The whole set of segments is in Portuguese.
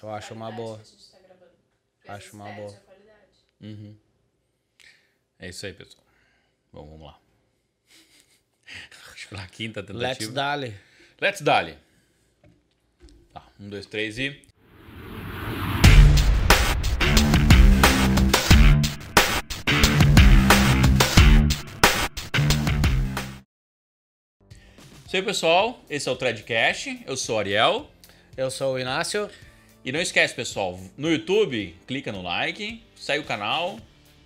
Eu acho uma boa. tá. Porque Acho uma boa. qualidade. Uhum. É isso aí, pessoal. Bom, vamos lá. Acho que quinta tentativa. Let's dali. Let's dali. Tá, um, dois, três e. Isso aí, pessoal. Esse é o Threadcast. Eu sou o Ariel. Eu sou o Inácio. E não esquece, pessoal, no YouTube, clica no like, segue o canal,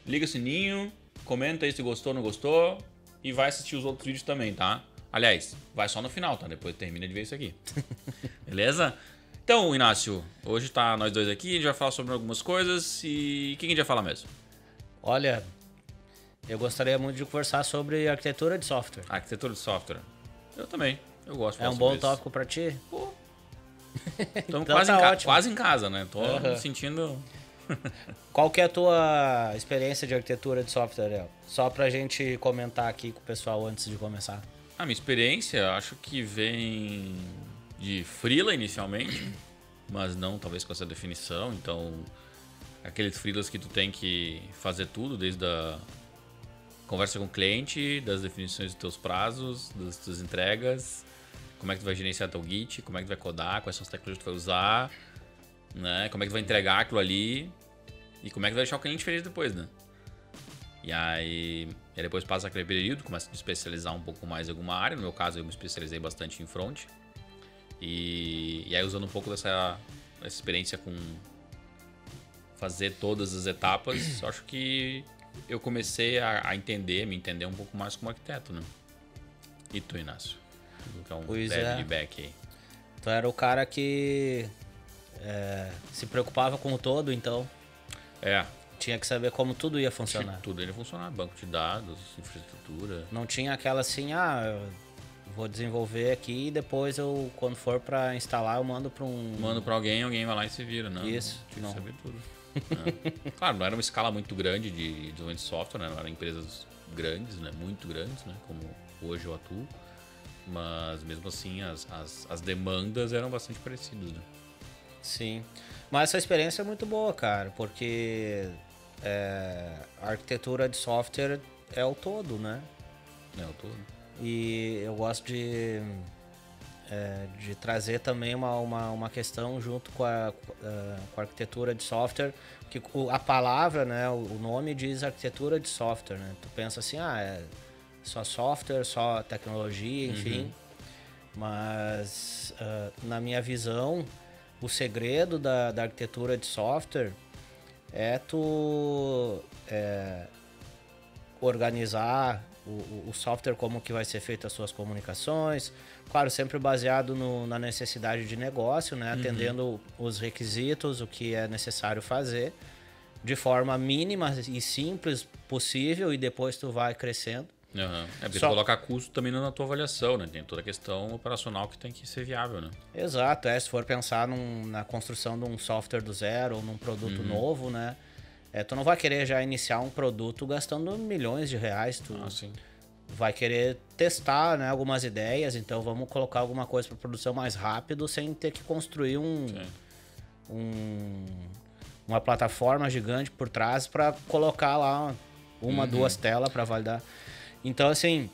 liga o sininho, comenta aí se gostou ou não gostou e vai assistir os outros vídeos também, tá? Aliás, vai só no final, tá? Depois termina de ver isso aqui. Beleza? Então, Inácio, hoje tá nós dois aqui, a gente vai falar sobre algumas coisas e o que a gente vai falar mesmo? Olha, eu gostaria muito de conversar sobre arquitetura de software. Arquitetura de software. Eu também, eu gosto de É um bom isso. tópico pra ti? Pô. Estamos Então quase, tá em ótimo. quase em casa, né? Tô me sentindo Qual que é a tua experiência de arquitetura de software, Ariel? Só pra gente comentar aqui com o pessoal antes de começar. A minha experiência, acho que vem de freela inicialmente, mas não talvez com essa definição. Então, aqueles freelas que tu tem que fazer tudo, desde a conversa com o cliente, das definições dos teus prazos, das tuas entregas, como é que tu vai gerenciar teu Git, como é que tu vai codar, quais são as tecnologias que tu vai usar, né? Como é que tu vai entregar aquilo ali e como é que tu vai deixar o cliente feliz depois, né? E aí, e depois passa aquele período, começa a me especializar um pouco mais em alguma área. No meu caso, eu me especializei bastante em front. E, e aí, usando um pouco dessa, dessa experiência com fazer todas as etapas, eu acho que eu comecei a, a entender, me entender um pouco mais como arquiteto, né? E tu, Inácio? Tu que um Pois é. feedback aí. Tu era o cara que é, se preocupava com o todo, então É, tinha que saber como tudo ia funcionar. tudo ele funcionar. Banco de dados, infraestrutura. Não tinha aquela assim, ah, eu vou desenvolver aqui e depois eu, quando for pra instalar, eu mando pra um. Mando pra alguém, alguém vai lá e se vira, não. Isso, Tinha não. que saber tudo. É. Claro, não era uma escala muito grande de desenvolvimento de software, né? Não eram empresas grandes, né? Muito grandes, né? Como hoje eu atuo. Mas mesmo assim, as, as, as demandas eram bastante parecidas, né? Sim. Mas essa experiência é muito boa, cara, porque é, a arquitetura de software é o todo, né? É, eu tô... E eu gosto de, é, de trazer também uma, uma, uma questão junto com a, eh, com a arquitetura de software, que o- a palavra, né, o o nome diz arquitetura de software, né? Tu pensa assim, ah, é só software, só tecnologia, enfim. Mas ah, na minha visão, o segredo da, da arquitetura de software é tu é, organizar o, o- software como que vai ser feito as suas comunicações, claro, sempre baseado no- na necessidade de negócio, né? atendendo os requisitos, o que é necessário fazer, de forma mínima e simples possível, e depois tu vai crescendo. Aham. É porque Só- tu coloca custo também na tua avaliação, né? Tem toda a questão operacional que tem que ser viável, né? Exato, é, se for pensar num- na construção de um software do zero ou num produto novo, né? É, tu não vai querer já iniciar um produto gastando milhões de reais, tu Ah, sim. vai querer testar né, algumas ideias, então vamos colocar alguma coisa para produção mais rápido sem ter que construir um, um- uma plataforma gigante por trás para colocar lá uma, duas telas para validar. Então assim,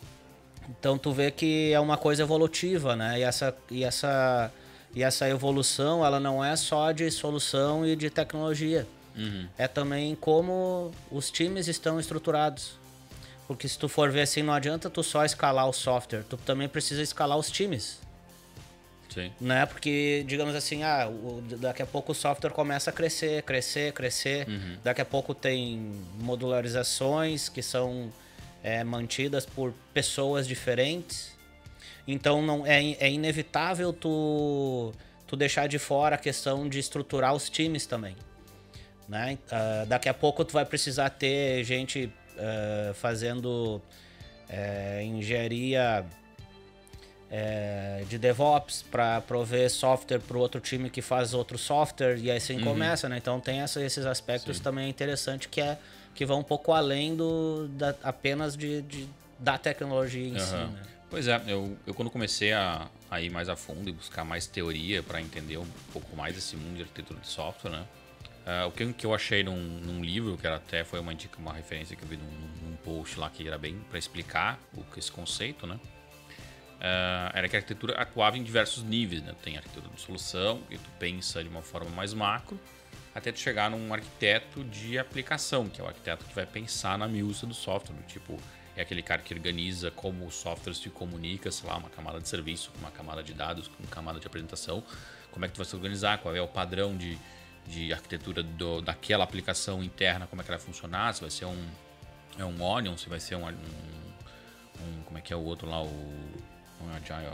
então tu vê que é uma coisa evolutiva, né? E essa e essa e essa evolução, ela não é só de solução e de tecnologia. Uhum. É também como os times estão estruturados. Porque se tu for ver assim, não adianta tu só escalar o software, tu também precisa escalar os times Sim. né? Porque, digamos assim, ah, o- daqui a pouco o software começa a crescer, crescer, crescer. Daqui a pouco tem modularizações que são é, mantidas por pessoas diferentes. Então não é, é inevitável tu, tu deixar de fora a questão de estruturar os times também. Né? Ah, daqui a pouco tu vai precisar ter gente ah, fazendo é, engenharia é, de DevOps para prover software para o outro time que faz outro software e assim começa, né? Então tem essa- esses aspectos também interessantes que é que vão um pouco além do da, apenas de, de- da tecnologia em si, Aham. né? Pois é, eu, eu quando comecei a, a ir mais a fundo e buscar mais teoria para entender um pouco mais esse mundo de arquitetura de software, né? Uh, o que, que eu achei num, num, livro, que era até foi uma dica, uma referência que eu vi num, num post lá que era bem para explicar o, esse conceito, né? Uh, era que a arquitetura atuava em diversos níveis, né? Tem arquitetura de solução, que tu pensa de uma forma mais macro, até tu chegar num arquiteto de aplicação, que é o arquiteto que vai pensar na miúça do software, tipo é aquele cara que organiza como o software se comunica, sei lá, uma camada de serviço, uma camada de dados, uma camada de apresentação, como é que tu vai se organizar, qual é o padrão de, de arquitetura do, daquela aplicação interna, como é que ela vai funcionar, se vai ser um, é um Onion, se vai ser um, um, um como é que é o outro lá, o um Agile,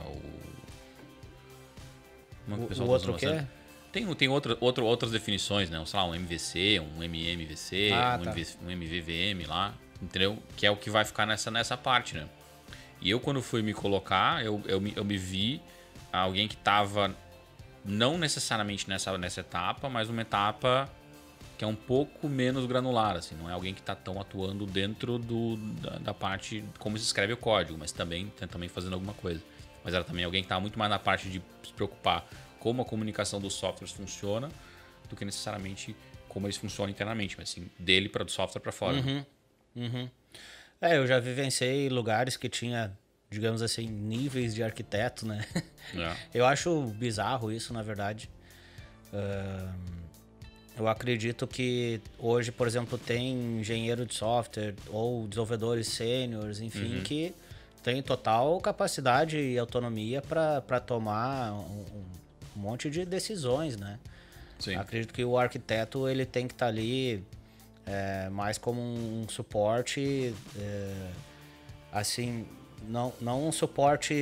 o... o, o outro que é? Tem, tem outra, outra, outras definições, né? Sei lá, um MVC, um MMVC, ah, um, tá. MV, um MVVM lá entendeu? Que é o que vai ficar nessa, nessa parte, né? E eu, quando fui me colocar, eu, eu, me, eu me vi alguém que estava não necessariamente nessa, nessa etapa, mas uma etapa que é um pouco menos granular, assim, não é alguém que está tão atuando dentro do, da, da, parte como se escreve o código, mas também também fazendo alguma coisa. Mas era também alguém que estava muito mais na parte de se preocupar como a comunicação dos softwares funciona do que necessariamente como eles funcionam internamente, mas assim, dele para do software para fora. Uhum. Uhum. É, eu já vivenciei lugares que tinha, digamos assim, níveis de arquiteto, né? É. Eu acho bizarro isso, na verdade. Uh, eu acredito que hoje, por exemplo, tem engenheiro de software ou desenvolvedores sêniores, enfim, uhum. que tem total capacidade e autonomia para tomar um, um, monte de decisões, né? Sim. Acredito que o arquiteto ele tem que estar tá ali é, mais como um suporte, é, assim, não, não um suporte,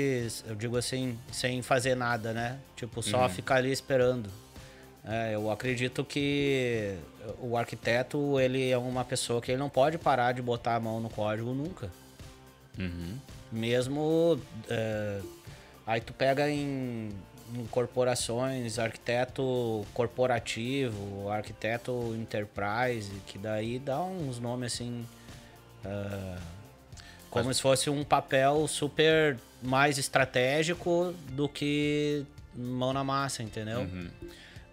eu digo assim, sem fazer nada, né? Tipo, só uhum. ficar ali esperando. É, eu acredito que o arquiteto, ele é uma pessoa que ele não pode parar de botar a mão no código nunca. Uhum. Mesmo... É, aí tu pega em corporações, arquiteto corporativo, arquiteto enterprise, que daí dá uns nomes assim. Uh, como Mas... se fosse um papel super mais estratégico do que mão na massa, entendeu? Uhum.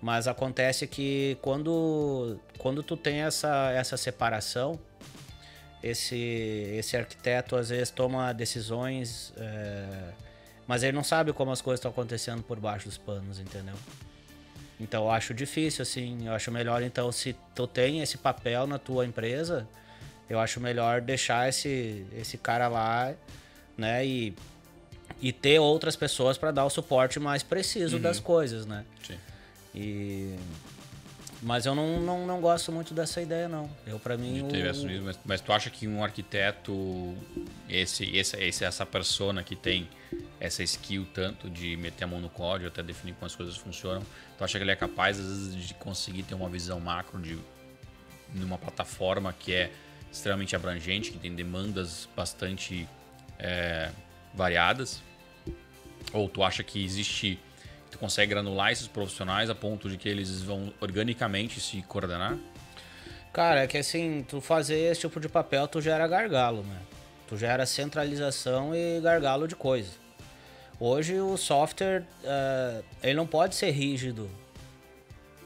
Mas acontece que quando, quando tu tem essa, essa separação, esse, esse arquiteto às vezes toma decisões. É, mas ele não sabe como as coisas estão acontecendo por baixo dos panos, entendeu? Então eu acho difícil, assim. Eu acho melhor, então, se tu tem esse papel na tua empresa, eu acho melhor deixar esse, esse cara lá, né? E, e ter outras pessoas para dar o suporte mais preciso uhum. das coisas, né? Sim. E mas eu não, não, não gosto muito dessa ideia, não. Eu, para mim. O... Mas, mas, tu acha que um arquiteto, esse, esse, esse, essa persona que tem essa skill tanto de meter a mão no código, até definir como as coisas funcionam, tu acha que ele é capaz, às vezes, de conseguir ter uma visão macro de numa plataforma que é extremamente abrangente, que tem demandas bastante é, variadas? Ou tu acha que existe Tu consegue granular esses profissionais a ponto de que eles vão organicamente se coordenar? Cara, é que assim, tu fazer esse tipo de papel, tu gera gargalo, né? Tu gera centralização e gargalo de coisa. Hoje o software, uh, ele não pode ser rígido,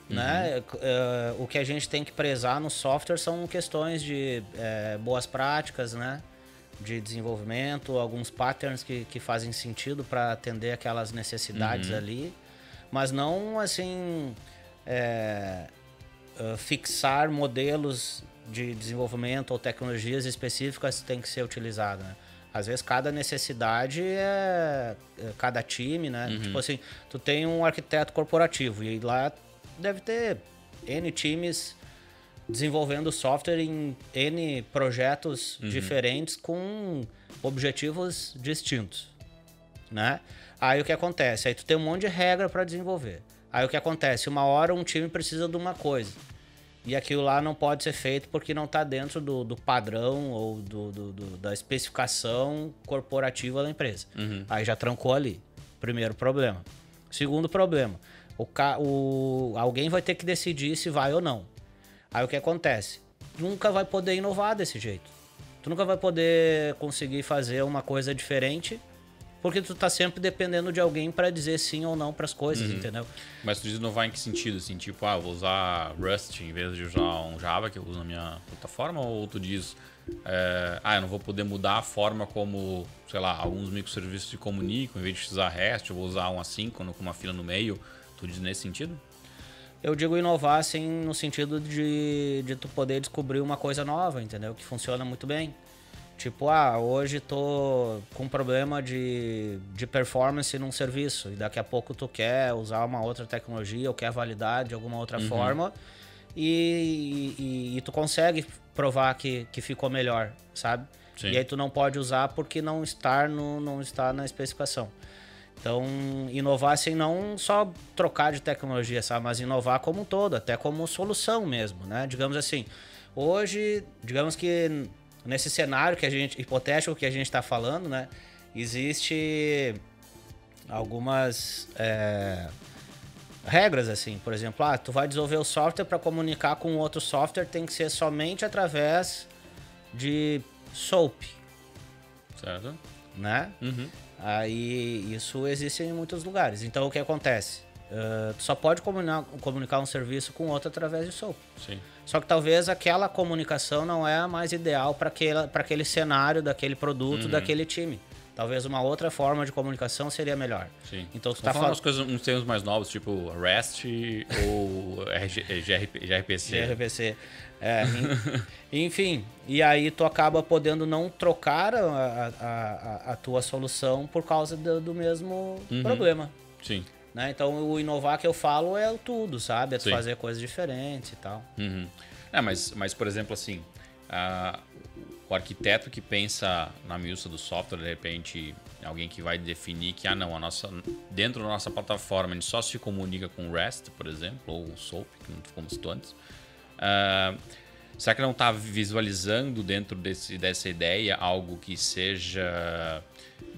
né? uhum. né? Uh, o que a gente tem que prezar no software são questões de uh, boas práticas, né? De desenvolvimento, alguns patterns que, que fazem sentido para atender aquelas necessidades uhum. ali mas não assim é, fixar modelos de desenvolvimento ou tecnologias específicas tem que ser utilizada. Né? Às vezes cada necessidade é, é cada time, né? Uhum. Tipo assim, tu tem um arquiteto corporativo e lá deve ter N times desenvolvendo software em N projetos uhum. diferentes com objetivos distintos, né? Aí o que acontece? Aí tu tem um monte de regra para desenvolver. Aí o que acontece? Uma hora um time precisa de uma coisa. E aquilo lá não pode ser feito porque não está dentro do, do, padrão ou do, do, da especificação corporativa da empresa. Uhum. Aí já trancou ali. Primeiro problema. Segundo problema. O, o, alguém vai ter que decidir se vai ou não. Aí o que acontece? Nunca vai poder inovar desse jeito. Tu nunca vai poder conseguir fazer uma coisa diferente porque tu tá sempre dependendo de alguém para dizer sim ou não para as coisas, Uhum. entendeu? Mas tu diz inovar em que sentido? Assim, tipo, ah, vou usar Rust em vez de usar um Java que eu uso na minha plataforma? Ou tu diz, é, ah, eu não vou poder mudar a forma como, sei lá, alguns microserviços se comunicam, em vez de usar REST, eu vou usar um assíncrono com uma fila no meio. Tu diz nesse sentido? Eu digo inovar, assim, no sentido de, de tu poder descobrir uma coisa nova, entendeu? Que funciona muito bem. Tipo, ah, hoje tô com problema de, de performance num serviço e daqui a pouco tu quer usar uma outra tecnologia ou quer validar de alguma outra forma e, e, e tu consegue provar que, que ficou melhor, sabe? Sim. E aí tu não pode usar porque não está, no, não está na especificação. Então, inovar assim, não só trocar de tecnologia, sabe? Mas inovar como um todo, até como solução mesmo, né? Digamos assim, hoje, digamos que nesse cenário que a gente, hipotético que a gente está falando, né? Existe algumas é, regras, assim. Por exemplo, ah, tu vai desenvolver o software para comunicar com outro software, tem que ser somente através de SOAP, Certo? né? Uhum. Aí isso existe em muitos lugares. Então o que acontece? Uh, tu só pode comunicar, comunicar um serviço com outro através de SOAP. Sim. Só que talvez aquela comunicação não é a mais ideal para aquele, cenário, daquele produto, daquele time. Talvez uma outra forma de comunicação seria melhor. Sim. Então tu Vamos tá falando umas coisas, uns termos mais novos, tipo REST ou GRP, gRPC. gRPC. É, en- enfim, e aí tu acaba podendo não trocar a, a, a, a tua solução por causa do, do mesmo problema. Sim. Né? Então o inovar que eu falo é o tudo, sabe? É tu Sim. fazer coisas diferentes e tal. Uhum. É, mas, mas, por exemplo, assim, a- o arquiteto que pensa na miúça do software, de repente, alguém que vai definir que, ah, não, a nossa, dentro da nossa plataforma a gente só se comunica com o REST, por exemplo, ou o SOAP, que não como citou antes. Ah, será que não está visualizando dentro desse, dessa ideia algo que seja,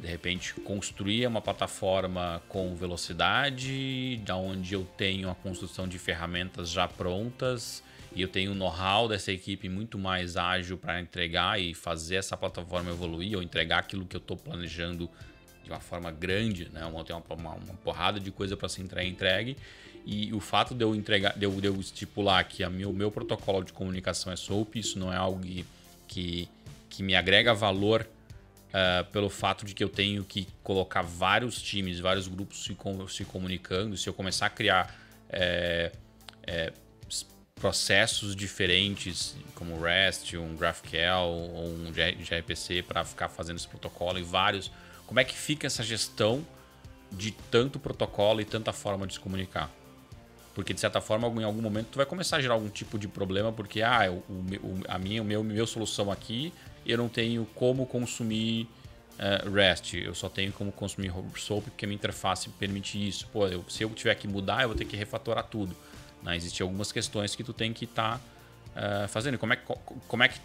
de repente, construir uma plataforma com velocidade, da onde eu tenho a construção de ferramentas já prontas e eu tenho o know-how dessa equipe muito mais ágil para entregar e fazer essa plataforma evoluir ou entregar aquilo que eu estou planejando de uma forma grande, né? Uma, uma, uma, porrada de coisa para ser entre- entregue. E o fato de eu entregar, de eu, de eu estipular que o meu, meu protocolo de comunicação é SOAP, isso não é algo que, que me agrega valor ah, pelo fato de que eu tenho que colocar vários times, vários grupos se, com- se comunicando. Se eu começar a criar é, é, processos diferentes, como REST, um GraphQL ou um gRPC para ficar fazendo esse protocolo e vários. Como é que fica essa gestão de tanto protocolo e tanta forma de se comunicar? Porque, de certa forma, em algum momento, tu vai começar a gerar algum tipo de problema, porque, ah, o, o, a minha, o meu, meu solução aqui, eu não tenho como consumir eh, REST, eu só tenho como consumir SOAP, porque a minha interface permite isso. Pô, eu- se eu tiver que mudar, eu vou ter que refatorar tudo. Né? Existem algumas questões que tu tem que estar fazendo. Como é, como é que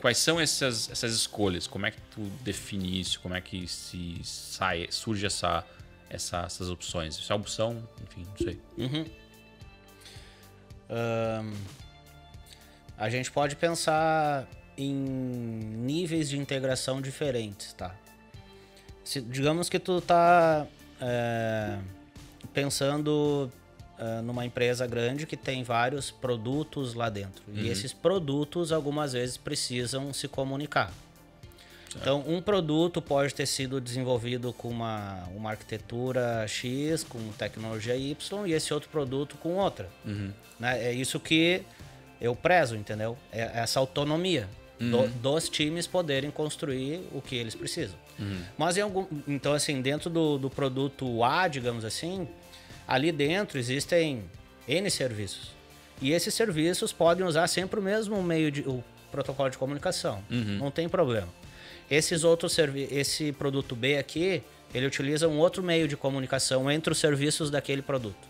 quais são essas, essas escolhas? Como é que tu define isso? Como é que se sai, surge essa, essa- essas opções? Isso é opção? Enfim, não sei. Ahn, a gente pode pensar em níveis de integração diferentes, tá? Se- digamos que tu tá é, pensando é, numa empresa grande que tem vários produtos lá dentro. E esses produtos algumas vezes precisam se comunicar. Então, um produto pode ter sido desenvolvido com uma, uma arquitetura X, com tecnologia Y, e esse outro produto com outra. Né? É isso que eu prezo, entendeu? É essa autonomia do- dos times poderem construir o que eles precisam. Mas em algum, então assim, dentro do, do produto A, digamos assim, ali dentro existem N serviços. E esses serviços podem usar sempre o mesmo meio de o protocolo de comunicação. Não tem problema. Esses outros esse produto B aqui, ele utiliza um outro meio de comunicação entre os serviços daquele produto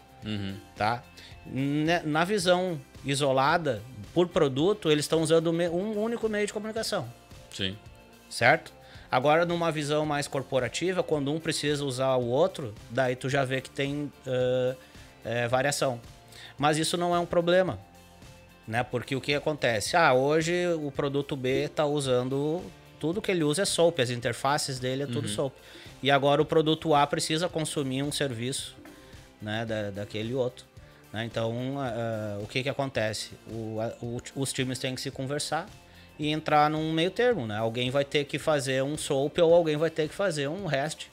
tá? Ne- Na visão isolada, por produto, eles estão usando um único meio de comunicação, Sim. certo? Agora, numa visão mais corporativa, quando um precisa usar o outro, daí tu já vê que tem ãh, é, variação. Mas isso não é um problema, né? Porque o que acontece? Ah, hoje o produto B está usando tudo que ele usa é SOAP, as interfaces dele é tudo SOAP. E agora o produto A precisa consumir um serviço né, da, daquele outro. Né? Então, uh, o que, que acontece? O, o, os times têm que se conversar e entrar num meio termo. Né? Alguém vai ter que fazer um SOAP ou alguém vai ter que fazer um REST.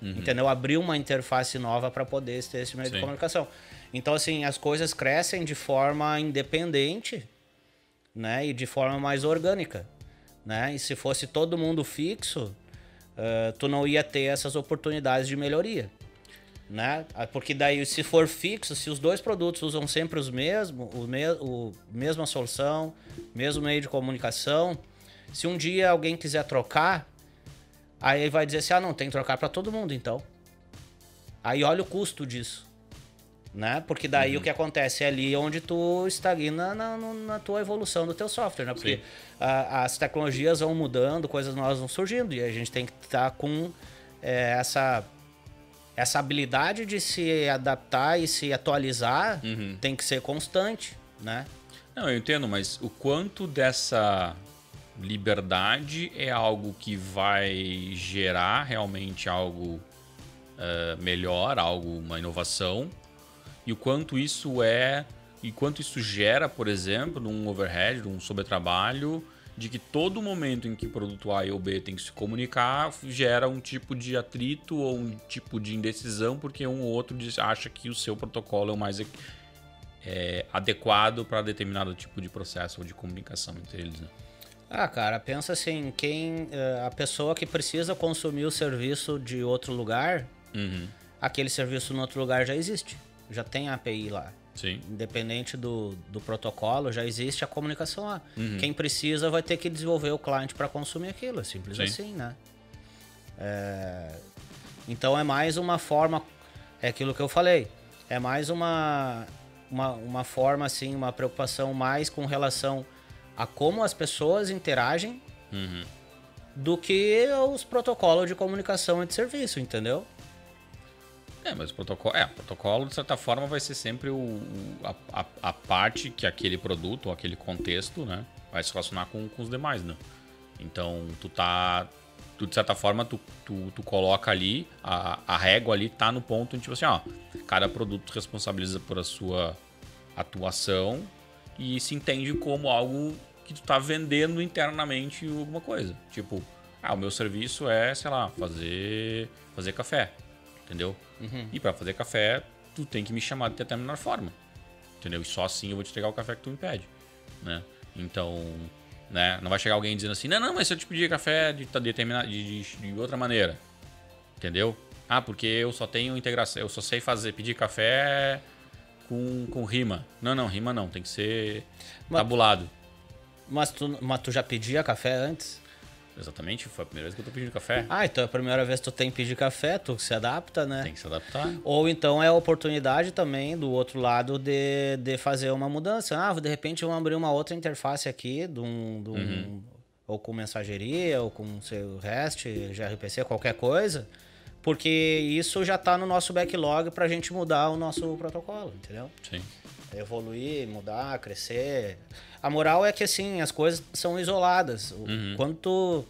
Uhum. Entendeu? Abrir uma interface nova para poder ter esse meio Sim. de comunicação. Então, assim, as coisas crescem de forma independente né? e de forma mais orgânica. Né? E se fosse todo mundo fixo, uh, tu não ia ter essas oportunidades de melhoria. Né? Ah, porque daí, se for fixo, se os dois produtos usam sempre os mesmos, o, me o mesma solução, mesmo meio de comunicação, se um dia alguém quiser trocar, aí vai dizer assim, ah, não, tem que trocar para todo mundo, então. Aí olha o custo disso né? Porque daí uhum. o que acontece é ali onde tu estagna na, na tua evolução do teu software, né? Porque a, as tecnologias vão mudando, coisas novas vão surgindo e a gente tem que estar tá com é, essa essa habilidade de se adaptar e se atualizar uhum. tem que ser constante, né? Não, eu entendo, mas o quanto dessa liberdade é algo que vai gerar realmente algo uh, melhor, algo, uma inovação, e o quanto isso é e quanto isso gera, por exemplo, num overhead, num sobretrabalho, de que todo momento em que o produto A e o B tem que se comunicar gera um tipo de atrito ou um tipo de indecisão, porque um ou outro acha que o seu protocolo é o mais é, adequado para determinado tipo de processo ou de comunicação entre eles. Né? Ah, cara, pensa assim, quem eh, a pessoa que precisa consumir o serviço de outro lugar, uhum. aquele serviço no outro lugar já existe já tem a API lá. Sim. Independente do, do protocolo, já existe a comunicação lá. Uhum. Quem precisa vai ter que desenvolver o cliente para consumir aquilo. É simples Sim. assim, né? É... Então é mais uma forma. É aquilo que eu falei. É mais uma, uma, uma forma, assim, uma preocupação mais com relação a como as pessoas interagem uhum. do que os protocolos de comunicação entre serviço, entendeu? É, mas o protocolo, é, o protocolo, de certa forma, vai ser sempre o, a, a, a, parte que aquele produto ou aquele contexto, né, vai se relacionar com, com os demais, né? Então, tu tá. Tu, de certa forma, tu, tu, tu coloca ali, a, a régua ali tá no ponto tipo assim, ó, cada produto responsabiliza por a sua atuação e se entende como algo que tu tá vendendo internamente alguma coisa. Tipo, ah, o meu serviço é, sei lá, fazer, fazer café entendeu? Uhum. E para fazer café, tu tem que me chamar de determinada forma, entendeu? E só assim eu vou te entregar o café que tu me pede, né? Então, né? Não vai chegar alguém dizendo assim, não, não, mas se eu te pedir café de, determinada, de, de, de outra maneira, entendeu? Ah, porque eu só tenho integração, eu só sei fazer, pedir café com, com rima. Não, não, rima não, tem que ser mas, tabulado. Mas tu, mas tu já pedia café antes? Exatamente, foi a primeira vez que eu tô pedindo café. Ah, então é a primeira vez que tu tem que pedir café, tu se adapta, né? Tem que se adaptar. Ou então é a oportunidade também do outro lado de, de fazer uma mudança. Ah, de repente vamos abrir uma outra interface aqui, de um, de um uhum. ou com mensageria, ou com seu REST, gRPC, qualquer coisa. Porque isso já está no nosso backlog para a gente mudar o nosso protocolo, entendeu? Sim. Evoluir, mudar, crescer. A moral é que assim, as coisas são isoladas. Uhum. Quando tu,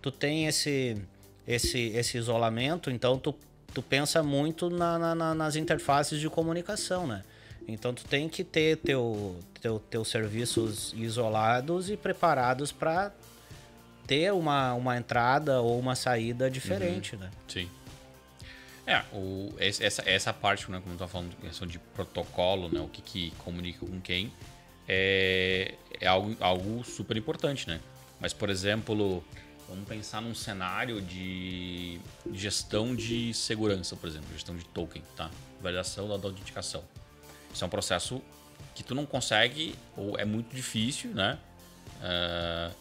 tu tem esse, esse, esse isolamento, então tu, tu pensa muito na, na, nas interfaces de comunicação, né? Então tu tem que ter teu, teu, teus serviços isolados e preparados para ter uma, uma entrada ou uma saída diferente, uhum. né? Sim. É, o, essa, essa parte, né, como eu estava falando, questão de protocolo, né, o que, que comunica com quem, é, é algo, algo super importante, né? Mas, por exemplo, vamos pensar num cenário de gestão de segurança, por exemplo, gestão de token, tá? Validação da autenticação. Isso é um processo que tu não consegue, ou é muito difícil, né? Uh,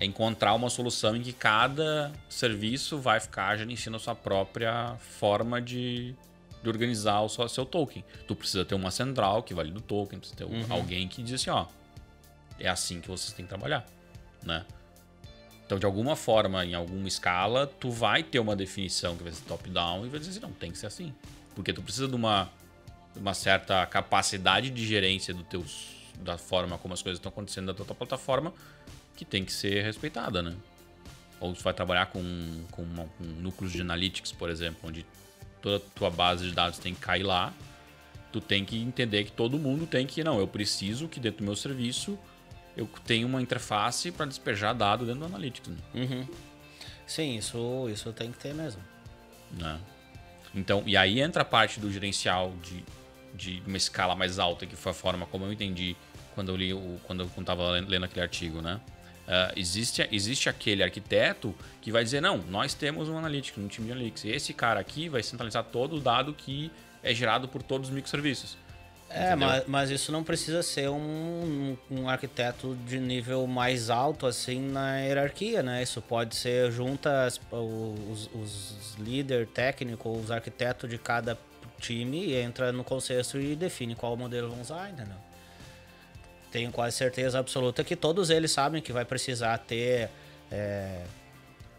encontrar uma solução em que cada serviço vai ficar gerenciando a sua própria forma de, de organizar o seu, seu token. Tu precisa ter uma central que valida o token, precisa ter uhum. alguém que diz assim, ó, é assim que vocês têm que trabalhar, né? Então, de alguma forma, em alguma escala, tu vai ter uma definição que vai ser top-down e vai dizer assim, não, tem que ser assim. Porque tu precisa de uma, de uma certa capacidade de gerência do teus, da forma como as coisas estão acontecendo da tua plataforma que tem que ser respeitada, né? ou tu vai trabalhar com, com, uma, com núcleos de analytics, por exemplo, onde toda a tua base de dados tem que cair lá, tu tem que entender que todo mundo tem que, não, eu preciso que dentro do meu serviço eu tenha uma interface para despejar dado dentro do Analytics. Né? Uhum. Sim, isso, isso tem que ter mesmo. Né? Então, e aí entra a parte do gerencial de, de uma escala mais alta, que foi a forma como eu entendi quando eu li o, quando eu estava lendo aquele artigo, né? Uh, existe, existe aquele arquiteto que vai dizer, não, nós temos um analytics, um time de analytics. E esse cara aqui vai centralizar todo o dado que é gerado por todos os microserviços. É, mas, mas, isso não precisa ser um, um, arquiteto de nível mais alto assim na hierarquia, né? Isso pode ser juntas os, os líderes técnicos, os arquitetos de cada time e entra no consenso e define qual modelo vão usar, entendeu? Tenho quase certeza absoluta que todos eles sabem que vai precisar ter é,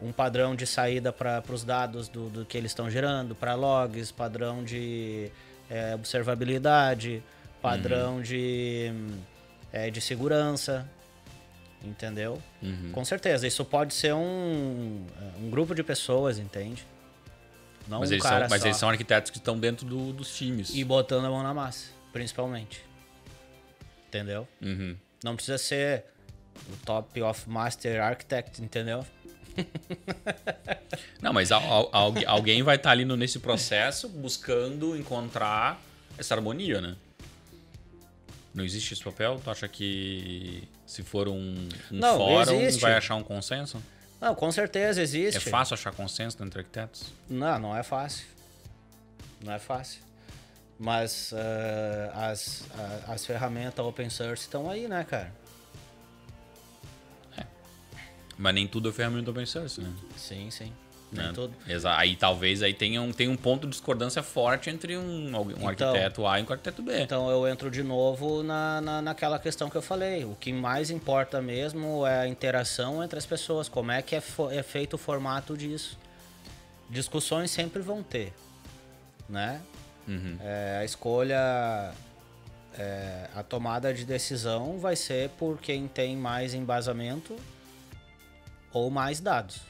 um padrão de saída para os dados do, do que eles estão gerando, para logs, padrão de é, observabilidade, padrão uhum. de, é, de segurança, entendeu? Uhum. Com certeza, isso pode ser um, um grupo de pessoas, entende? Não mas, um eles, são, mas eles são arquitetos que estão dentro do, dos times. E botando a mão na massa, principalmente. Entendeu? Uhum. Não precisa ser o top of master architect, entendeu? Não, mas alguém vai estar tá ali no, nesse processo buscando encontrar essa harmonia, né? Não existe esse papel? Tu acha que se for um, um Não, fórum existe. vai achar um consenso? Não, com certeza existe. É fácil achar consenso entre arquitetos? Não, não é fácil. Não é fácil. Mas uh, as, as ferramentas open source estão aí, né, cara? Mas nem tudo é ferramenta open source, né? Sim, sim. Nem né? tudo. Aí talvez aí tenha um, tenha um ponto de discordância forte entre um, um então, arquiteto A e um arquiteto B. Então eu entro de novo na, na, naquela questão que eu falei. O que mais importa mesmo é a interação entre as pessoas. Como é que é, é feito o formato disso. Discussões sempre vão ter, né? Uhum. É, a escolha, é, a tomada de decisão vai ser por quem tem mais embasamento ou mais dados.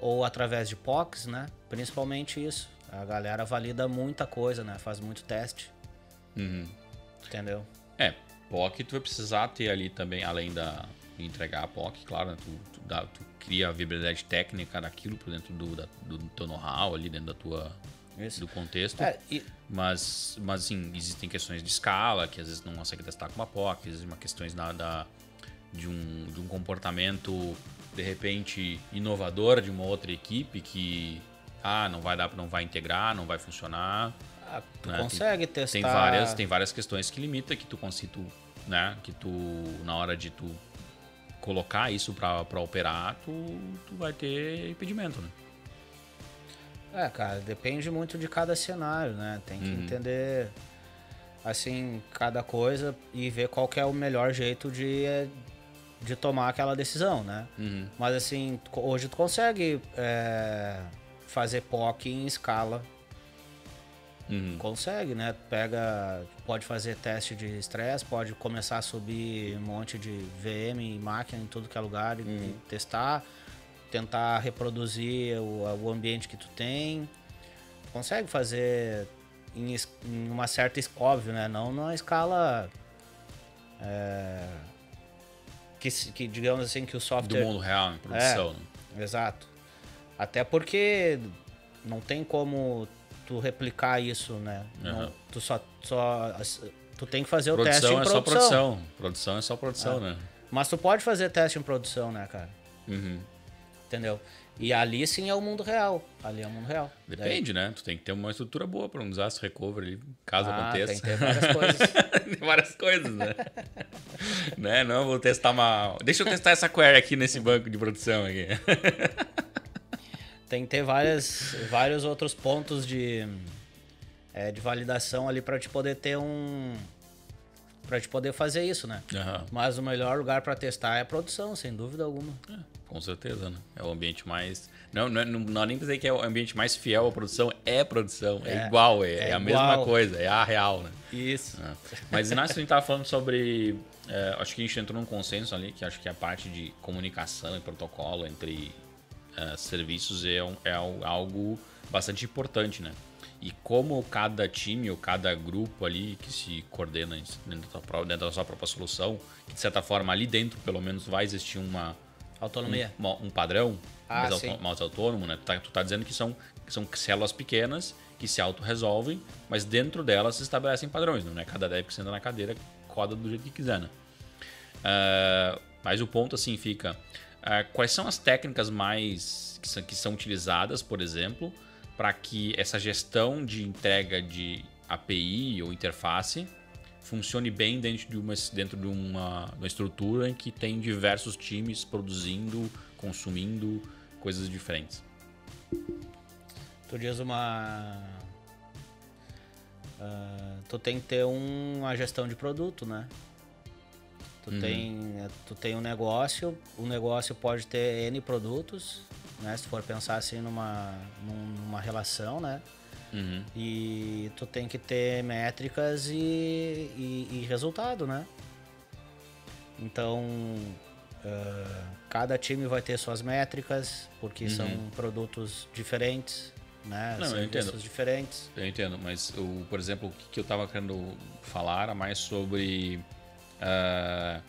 Ou através de POCs, né? Principalmente isso. A galera valida muita coisa, né? Faz muito teste. Uhum. Entendeu? É, POC tu vai precisar ter ali também, além da entregar a POC, claro, né? tu, tu, dá, tu, cria a viabilidade técnica daquilo por dentro do, da, do teu know-how ali, dentro da tua isso. do contexto. É, e... Mas, mas assim, existem questões de escala, que às vezes não consegue testar com uma POC, existem uma questões da, da, de, um, de um comportamento, de repente, inovador de uma outra equipe que ah, não vai dar, não vai integrar, não vai funcionar. Ah, tu né? consegue tem, testar. Tem várias, tem várias questões que limita que tu consiga, né? Que tu, na hora de tu colocar isso para operar, tu, tu vai ter impedimento, né? É, cara, depende muito de cada cenário, né? Tem que uhum. entender assim cada coisa e ver qual é o melhor jeito de de tomar aquela decisão, né? Uhum. Mas assim, hoje tu consegue é, fazer POC em escala. Uhum. Consegue, né? Pega, pode fazer teste de estresse, pode começar a subir um monte de VM e máquina em tudo que é lugar e uhum. testar tentar reproduzir o, o ambiente que tu tem. Consegue fazer em, em, uma certa óbvio, né? Não numa escala é, que, que digamos assim que o software do mundo real em produção. É, exato. Até porque não tem como tu replicar isso, né? Uhum. Não, tu só, só tu tem que fazer produção o teste em produção. Produção é só produção. Produção é só produção, é. né? Mas tu pode fazer teste em produção, né, cara? Uhum. Entendeu? E ali sim é o mundo real. Ali é o mundo real. Depende, Daí... né? Tu tem que ter uma estrutura boa para um desastre recovery, caso ah, aconteça. Tem que ter várias coisas. tem várias coisas, né? né? Não, vou testar uma. Deixa eu testar essa query aqui nesse banco de produção aqui. tem que ter várias, vários outros pontos de, é, de validação ali para te poder ter um pra gente poder fazer isso, né? Aham. Mas o melhor lugar pra testar é a produção, sem dúvida alguma. É, com certeza, né? É o ambiente mais. Não, não, é- não, não nem dizer que é o ambiente mais fiel à produção, é produção, é, É, igual, é, é é a mesma igual. coisa, é a real, né? Isso. É. Mas Inácio, a gente tava falando sobre. é, acho que a gente entrou num consenso ali, que acho que a parte de comunicação e protocolo entre é, serviços é, um- é al- algo bastante importante, né? E como cada time ou cada grupo ali que se coordena dentro da, sua pró- dentro da sua própria solução, que de certa forma ali dentro pelo menos vai existir uma, Autonomia. um, um padrão Ah, mais, auto- mais autônomo, né? Tu tá, tu tá dizendo que são, que são células pequenas que se auto-resolvem, mas dentro delas se estabelecem padrões, não é cada dev que senta na cadeira coda do jeito que quiser, né? Ah, mas o ponto assim fica, ah, quais são as técnicas mais que são, que são utilizadas, por exemplo, para que essa gestão de entrega de API ou interface funcione bem dentro de uma, dentro de uma, uma estrutura em que tem diversos times produzindo, consumindo coisas diferentes. Tu diz uma. ah, tu tem que ter um- uma gestão de produto, né? Tu, tem, tu tem um negócio, o negócio pode ter N produtos, né? Se for pensar assim numa, num- numa relação, né? Uhum. E tu tem que ter métricas e, e, e resultado, né? Então, ah, cada time vai ter suas métricas, porque são produtos diferentes, né? Não, eu entendo. diferentes. Eu entendo, mas o, por exemplo, o que que eu estava querendo falar era mais sobre ah,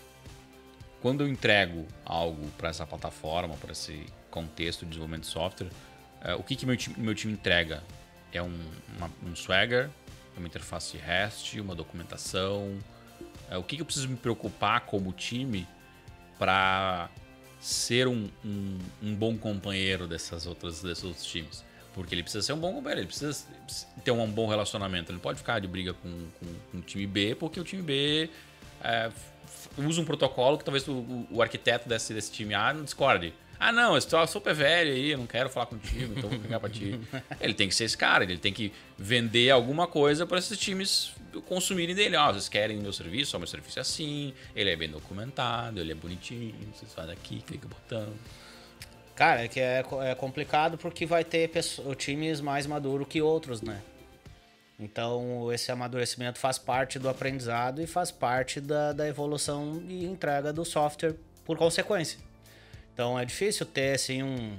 quando eu entrego algo para essa plataforma, para esse contexto de desenvolvimento de software, ah, o que, que meu, time, meu time entrega? É um, uma- um Swagger, é uma interface REST, uma documentação. Ah, o que, que eu preciso me preocupar como time para ser um, um, um bom companheiro dessas outras, desses outros times. Porque ele precisa ser um bom companheiro, ele precisa ter um bom relacionamento. Ele não pode ficar de briga com o time B, porque o time B é, usa um protocolo que talvez o, o- arquiteto desse, desse time A não discorde. Ah, não, eu sou super velho aí, eu não quero falar contigo, então vou pegar pra ti. Ele tem que ser esse cara, ele tem que vender alguma coisa para esses times consumirem dele. Ah, vocês querem meu serviço? Ó, meu serviço é assim, ele é bem documentado, ele é bonitinho, vocês fazem aqui, clica o botão. Cara, é que é, é complicado porque vai ter times mais maduros que outros, né? Então, esse amadurecimento faz parte do aprendizado e faz parte da, da evolução e entrega do software por consequência. Então, é difícil ter, assim, um,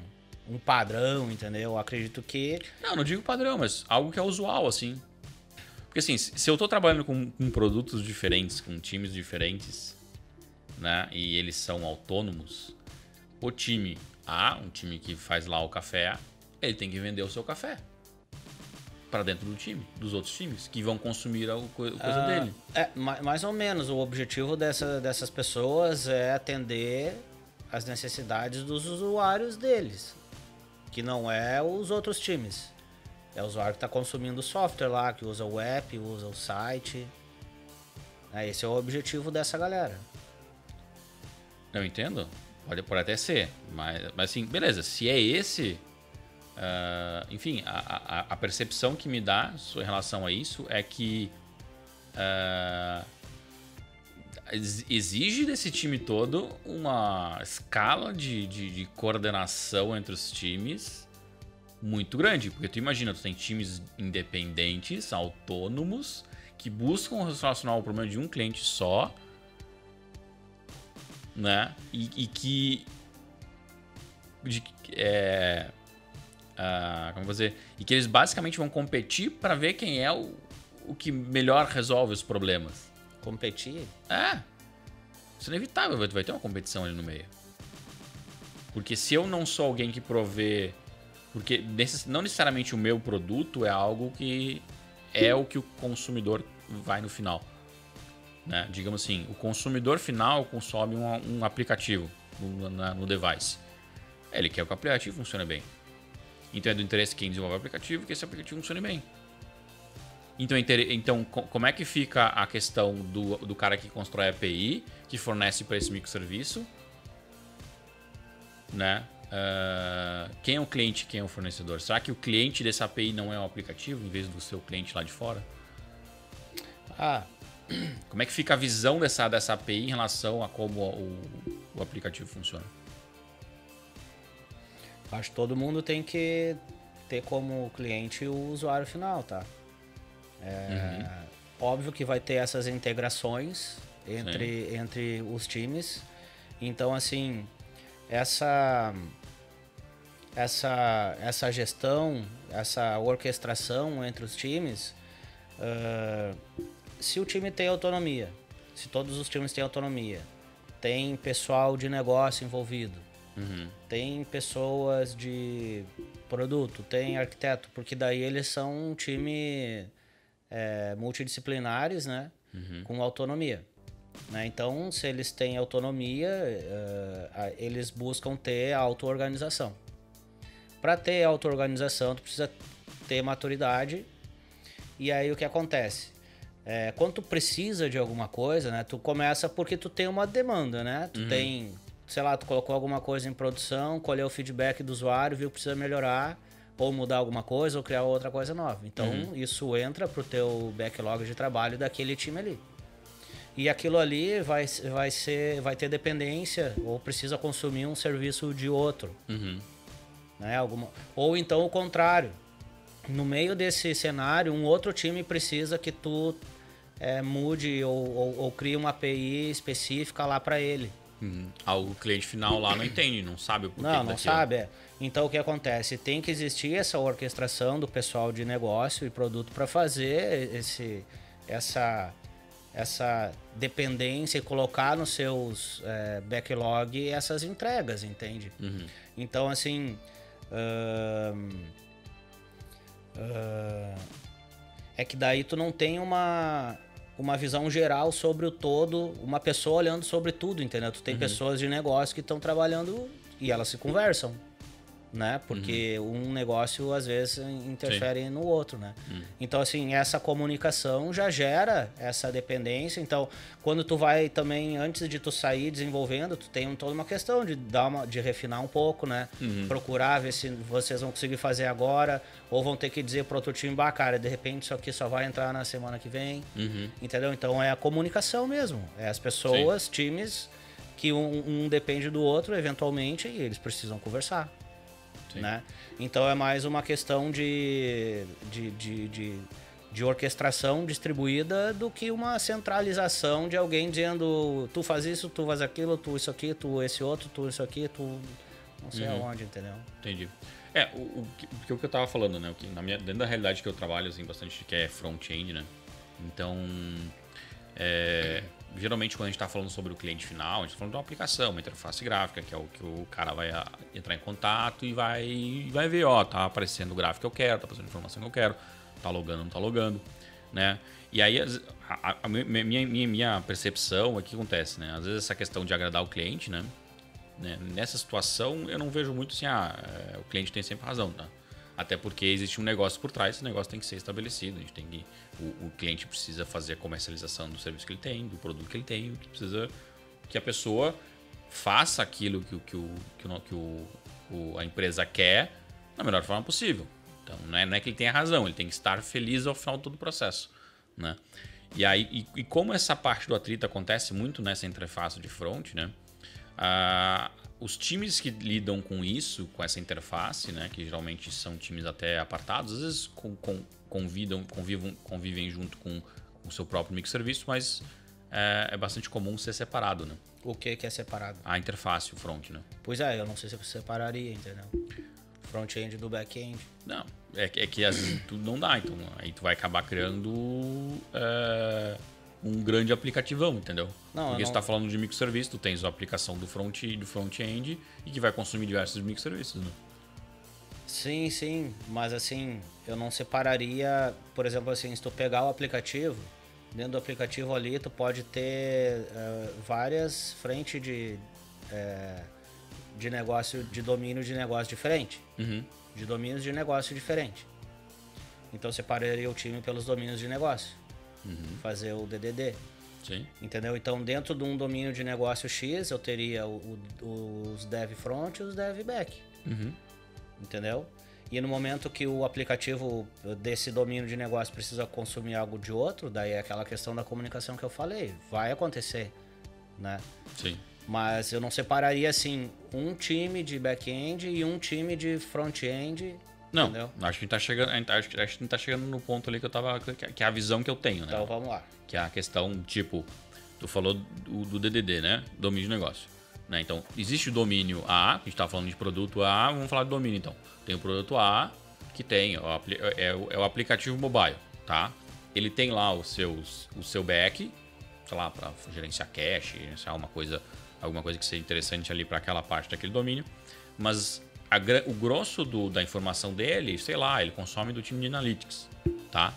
um padrão, entendeu? Eu acredito que... Não, não digo padrão, mas algo que é usual, assim. Porque assim, se eu tô trabalhando com, com produtos diferentes, com times diferentes, né? E eles são autônomos, o time A, um time que faz lá o café, ele tem que vender o seu café para dentro do time, dos outros times, que vão consumir a co- coisa Ah, dele. É, ma- mais ou menos. O objetivo dessa, dessas pessoas é atender as necessidades dos usuários deles, que não é os outros times. É o usuário que está consumindo o software lá, que usa o app, usa o site. É, esse é o objetivo dessa galera. Eu entendo. Pode, pode até ser. Mas, mas assim, beleza. Se é esse. Ah, enfim, a, a, a percepção que me dá em relação a isso é que. ex- exige desse time todo uma escala de, de, de coordenação entre os times muito grande. Porque tu imagina, tu tem times independentes, autônomos, que buscam solucionar o problema de um cliente só né? E, e que. De, é, ah, como fazer? E que eles basicamente vão competir para ver quem é o, o que melhor resolve os problemas. Competir? É. Isso é inevitável, vai, vai ter uma competição ali no meio. Porque se eu não sou alguém que provê. Porque não necessariamente o meu produto é algo que é o que o consumidor vai no final. Né? Digamos assim, o consumidor final consome um, um aplicativo no, na- no device. Ele quer que o aplicativo funcione bem. Então é do interesse de quem desenvolve o aplicativo que esse aplicativo funcione bem. Então, é então co- como é que fica a questão do, do cara que constrói a API, que fornece para esse microserviço? Né? Ah, quem é o cliente quem é o fornecedor? Será que o cliente dessa API não é o aplicativo em vez do seu cliente lá de fora? Ah, Como é que fica a visão dessa, dessa API em relação a como o, o aplicativo funciona? Acho que todo mundo tem que ter como cliente o usuário final, tá? É, Óbvio que vai ter essas integrações entre, entre os times. Então, assim, essa, essa, essa gestão, essa orquestração entre os times, ah, se o time tem autonomia, se todos os times têm autonomia, tem pessoal de negócio envolvido, tem pessoas de produto, tem arquiteto, porque daí eles são um time é, multidisciplinares, né? Com autonomia. né? Então, se eles têm autonomia, a- eles buscam ter auto-organização. Para ter auto-organização, tu precisa ter maturidade. E aí o que acontece? É, quando tu precisa de alguma coisa, né? Tu começa porque tu tem uma demanda, né? Tu tem, sei lá, tu colocou alguma coisa em produção, colheu o feedback do usuário, viu que precisa melhorar, ou mudar alguma coisa, ou criar outra coisa nova. Então, isso entra pro teu backlog de trabalho daquele time ali. E aquilo ali vai, vai, ser, vai ter dependência ou precisa consumir um serviço de outro. Né? Alguma... Ou então o contrário. No meio desse cenário, um outro time precisa que tu eh, mude ou, ou, ou crie uma API específica lá para ele. Uhum. Ah, o cliente final lá não entende, não sabe o porquê Não, não sabe. é. Então o que acontece? Tem que existir essa orquestração do pessoal de negócio e produto para fazer esse, essa, essa dependência e colocar nos seus eh, backlog essas entregas, entende? Então assim. ahn, ah, é que daí tu não tem uma, uma visão geral sobre o todo, uma pessoa olhando sobre tudo, entendeu? Tu tem pessoas de negócio que estão trabalhando e elas se conversam, né? Porque um negócio às vezes interfere no outro, né? Então assim, essa comunicação já gera essa dependência. Então, quando tu vai também antes de tu sair desenvolvendo, tu tem toda uma questão de dar uma de refinar um pouco, né? Procurar ver se vocês vão conseguir fazer agora ou vão ter que dizer pro outro time, bah, cara, de repente isso aqui só vai entrar na semana que vem. Uhum. Entendeu? Então é a comunicação mesmo. É as pessoas, times que um, um depende do outro eventualmente e eles precisam conversar. Sim. Né? Então é mais uma questão de, de, de, de, de orquestração distribuída do que uma centralização de alguém dizendo tu faz isso, tu faz aquilo, tu isso aqui, tu esse outro, tu isso aqui, tu não sei aonde, entendeu? Entendi. É, o, o, que- o que eu tava falando, né? O que, na minha, dentro da realidade que eu trabalho, assim, bastante, que é front-end, né? Então, é, geralmente quando a gente tá falando sobre o cliente final, a gente tá falando de uma aplicação, uma interface gráfica, que é o que o cara vai ah, entrar em contato e vai, vai ver, ó, tá aparecendo o gráfico que eu quero, tá aparecendo a informação que eu quero, tá logando, não tá logando, né? E aí, a, a- a minha, minha, minha percepção, é que acontece, né? Às vezes essa questão de agradar o cliente, né? né? Nessa situação, eu não vejo muito assim, ah, é, o cliente tem sempre razão, tá? Até porque existe um negócio por trás, esse negócio tem que ser estabelecido. A gente tem que, o, o cliente precisa fazer a comercialização do serviço que ele tem, do produto que ele tem, que precisa que a pessoa faça aquilo que, que, o, que, o, que o, o- a empresa quer da melhor forma possível. Então, não é, não é que ele tenha razão, ele tem que estar feliz ao final de todo o processo. Né? E aí, e, e como essa parte do atrito acontece muito nessa interface de front, né? Ah, os times que lidam com isso, com essa interface, né, que geralmente são times até apartados, às vezes com, com- convidam, convivam, convivem junto com o seu próprio microserviço, mas é, é bastante comum ser separado, né? O que que é separado? A interface, o front, né? Pois é, eu não sei se eu separaria, entendeu? Front-end do back-end. Não, é, que- é que às vezes tudo não dá, então aí tu vai acabar criando é, um grande aplicativão, entendeu? Não, Porque você não- está falando de microserviço, tu tens a aplicação do front do front-end e que vai consumir diversos microserviços, né? Sim, sim, mas assim, eu não separaria, por exemplo, assim, se tu pegar o aplicativo, dentro do aplicativo ali tu pode ter eh, várias frentes de, eh, de negócio, de domínio de negócio diferente, Uhum. de domínios de negócio diferente. Então separaria o time pelos domínios de negócio, fazer o DDD, Sim. entendeu? Então dentro de um domínio de negócio X eu teria o- o- os dev front e os dev back Uhum. entendeu? E no momento que o aplicativo desse domínio de negócio precisa consumir algo de outro, daí é aquela questão da comunicação que eu falei. Vai acontecer, né? Sim. Mas eu não separaria assim um time de back-end e um time de front-end. Não, entendeu? acho que a gente tá chegando, gente, acho, que a gente tá chegando no ponto ali que eu tava. que é a visão que eu tenho, né? Então vamos lá. Que é a questão, tipo, tu falou do, do DDD, né? Domínio de negócio. Né? Então, existe o domínio A, a gente tá falando de produto A, vamos falar de domínio então. Tem o produto A, que tem, é o apli- é, o- é o aplicativo mobile, tá? Ele tem lá os seus, o seu back, sei lá, para gerenciar cache, gerenciar uma coisa, alguma coisa que seja interessante ali para aquela parte daquele domínio. Mas a o grosso do- da informação dele, sei lá, ele consome do time de analytics, tá?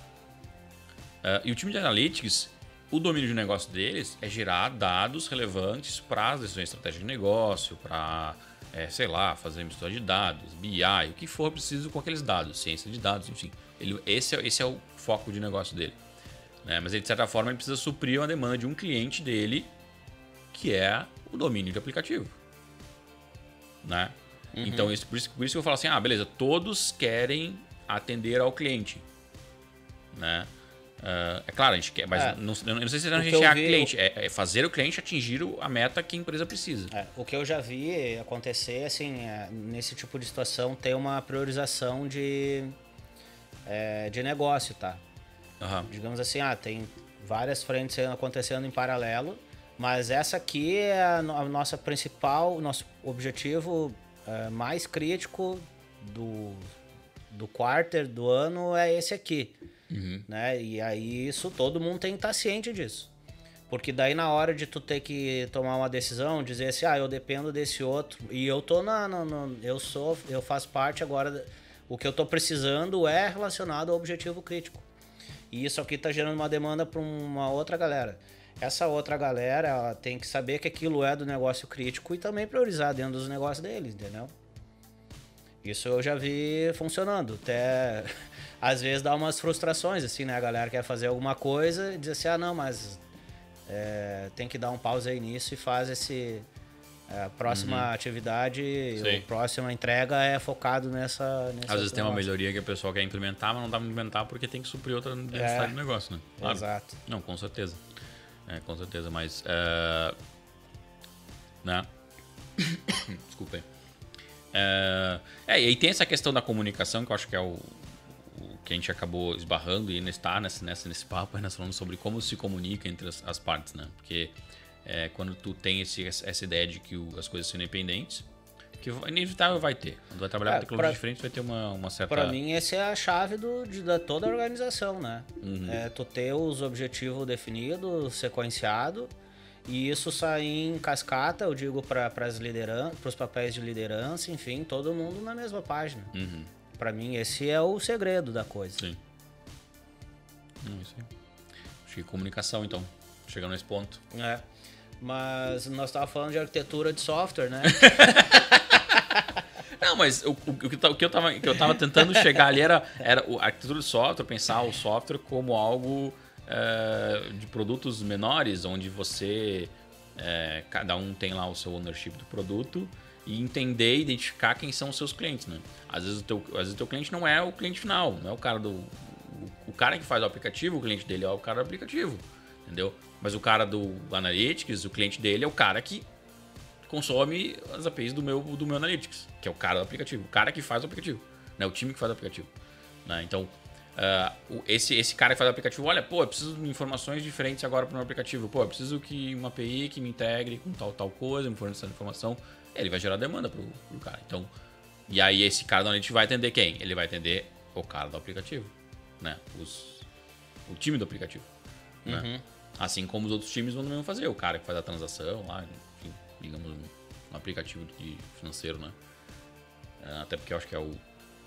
Ah, e o time de analytics, o domínio de negócio deles é gerar dados relevantes para as decisões estratégicas de negócio, para, sei lá, fazer mistura de dados, BI, o que for preciso com aqueles dados, ciência de dados, enfim. Ele, esse, é, esse é o foco de negócio dele. né? Mas ele, de certa forma, ele precisa suprir uma demanda de um cliente dele, que é o domínio de aplicativo. Né? Então, isso, por, isso, por isso que eu falo assim, ah, beleza, todos querem atender ao cliente. Né? Ah, é claro, a gente quer, mas É. não, não sei se a O gente é a vi- cliente, é, é fazer o cliente atingir a meta que a empresa precisa. É, o que eu já vi acontecer, assim, é, nesse tipo de situação, ter uma priorização de, é, de negócio, tá? Aham. Digamos assim, ah, tem várias frentes acontecendo em paralelo, mas essa aqui é a, a nossa principal, o nosso objetivo é, mais crítico do, do quarter do ano é esse aqui, né? E aí isso todo mundo tem que estar ciente disso. Porque daí na hora de tu ter que tomar uma decisão, dizer assim, ah, eu dependo desse outro e eu tô na, na- no- eu sou, eu faço parte agora, o que eu tô precisando é relacionado ao objetivo crítico. E isso aqui tá gerando uma demanda para uma outra galera. Essa outra galera ela tem que saber que aquilo é do negócio crítico e também priorizar dentro dos negócios deles, entendeu? Isso eu já vi funcionando. Até às vezes dá umas frustrações, assim, né? A galera quer fazer alguma coisa e diz assim, ah não, mas é, tem que dar um pause aí nisso e faz esse. é, A próxima atividade, Sim. a próxima entrega é focado nessa. Às vezes tem uma melhoria que a pessoa quer implementar, mas não dá pra implementar porque tem que suprir outra necessidade do negócio, né? Claro. Exato. Não, com certeza. É, com certeza, mas. É... Né? Desculpa aí. É... é, e aí tem essa questão da comunicação que eu acho que é o, o que a gente acabou esbarrando e ainda está nessa, nessa, nesse papo, nós falando sobre como se comunica entre as, as partes, né? Porque é, quando tu tem esse, essa ideia de que o- as coisas são independentes, que inevitável vai ter. Quando vai trabalhar É, com tecnologia pra- diferente, vai ter uma, uma certa. Pra mim, essa é a chave do, de da toda a organização, né? Uhum. É tu ter os objetivos definidos, sequenciado, e isso sair em cascata, eu digo, para para os papéis de liderança, enfim, todo mundo na mesma página. Uhum. Pra mim, esse é o segredo da coisa. Sim. Hum, isso aí. Acho que comunicação, então. Chegando nesse ponto. É. Mas nós estávamos falando de arquitetura de software, né? Não, mas o, o, o que, que eu tava, que eu tava tentando chegar ali era, era a arquitetura de software, pensar o software como algo é, de produtos menores, onde você. é, cada um tem lá o seu ownership do produto e entender e identificar quem são os seus clientes, né? Às vezes o teu, às vezes o teu cliente não é o cliente final, não é o cara do. O, o cara que faz o aplicativo, o cliente dele é o cara do aplicativo, entendeu? Mas o cara do Analytics, o cliente dele é o cara que consome as APIs do meu, do meu Analytics, que é o cara do aplicativo, o cara que faz o aplicativo, né? o time que faz o aplicativo. Né? Então, o- esse, esse cara que faz o aplicativo, olha, pô, eu preciso de informações diferentes agora para o meu aplicativo. Pô, eu preciso que uma API que me integre com tal, tal coisa, me forneça essa informação. Ele vai gerar demanda pro, pro cara. Então, e aí esse cara do Analytics vai atender quem? Ele vai atender o cara do aplicativo, né? Os, o time do aplicativo. Né? Assim como os outros times vão mesmo fazer. O cara que faz a transação lá, digamos, um, um aplicativo de financeiro, né? É, Até porque eu acho que é o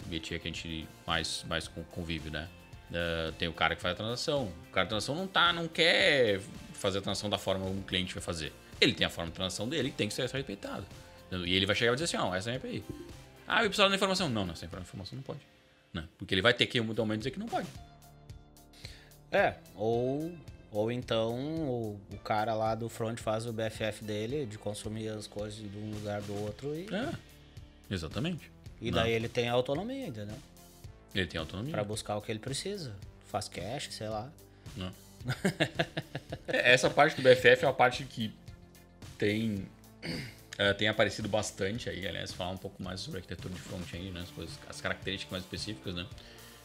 métier que a gente mais, mais con- convive, né? É, tem o cara que faz a transação. O cara da transação não, tá, não quer fazer a transação da forma como o cliente vai fazer. Ele tem a forma de transação dele que tem que ser respeitado. E ele vai chegar e dizer assim, ó, essa é a API. Ah, eu preciso da informação. Não, não, essa informação não pode. Né? Porque ele vai ter que, eventualmente, dizer que não pode. É, ou, ou então o, o cara lá do front faz o BFF dele de consumir as coisas de um lugar do outro e. É, exatamente. E Não. daí ele tem autonomia, entendeu? Ele tem autonomia. Pra buscar o que ele precisa. Faz cash, sei lá. Não. É, Essa parte do BFF é uma parte que tem, é, tem aparecido bastante aí, aliás, falar um pouco mais sobre a arquitetura de front-end, né, as, coisas, as características mais específicas, né?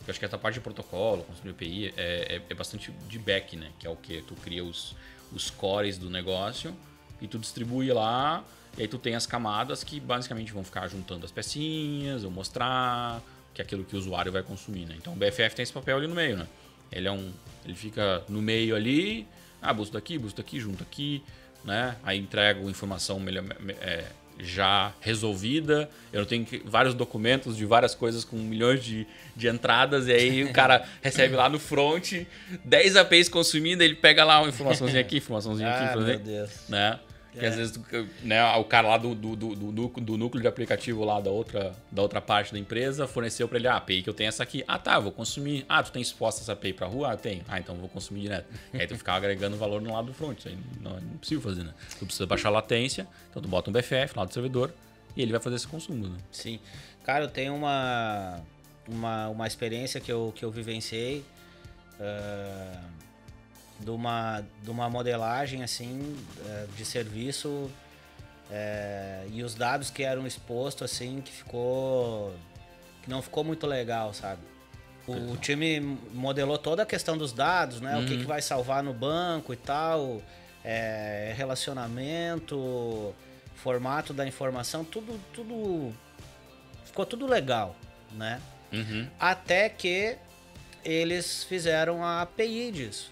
Eu acho que essa parte de protocolo, construir API, é, é, é bastante de back, né? Que é o que tu cria os, os cores do negócio e tu distribui lá, e aí tu tem as camadas que basicamente vão ficar juntando as pecinhas, ou mostrar que é aquilo que o usuário vai consumir, né? Então o BFF tem esse papel ali no meio, né? Ele é um, ele fica no meio ali, ah, busco daqui, busco daqui, junto aqui, né? Aí entrego informação melhor, me- é, já resolvida. Eu tenho que- vários documentos de várias coisas com milhões de, de entradas, e aí o cara recebe lá no front 10 APIs consumindo, ele pega lá uma informaçãozinha aqui, informaçãozinha aqui, Ah, meu Deus. né? Que É. às vezes né, o cara lá do, do, do, do núcleo- de aplicativo lá da outra, da outra parte da empresa forneceu para ele ah, a API que eu tenho é essa aqui. Ah, tá, vou consumir. Ah, tu tem exposta essa API para rua? Ah, tenho. Ah, então vou consumir direto. Aí tu ficava agregando valor no lado do front. Aí não, é fazer, né? Tu precisa baixar latência, então tu bota um BFF lá do servidor e ele vai fazer esse consumo, né? Sim. Cara, eu tenho uma, uma, uma experiência que eu, que eu vivenciei ah, de, uma, de uma modelagem assim eh, de serviço eh, e os dados que eram expostos assim que ficou que não ficou muito legal, sabe? O time modelou toda a questão dos dados, né? O que, que vai salvar no banco e tal, eh, relacionamento, formato da informação, tudo, tudo ficou tudo legal, né? Uhum. Até que eles fizeram a API disso,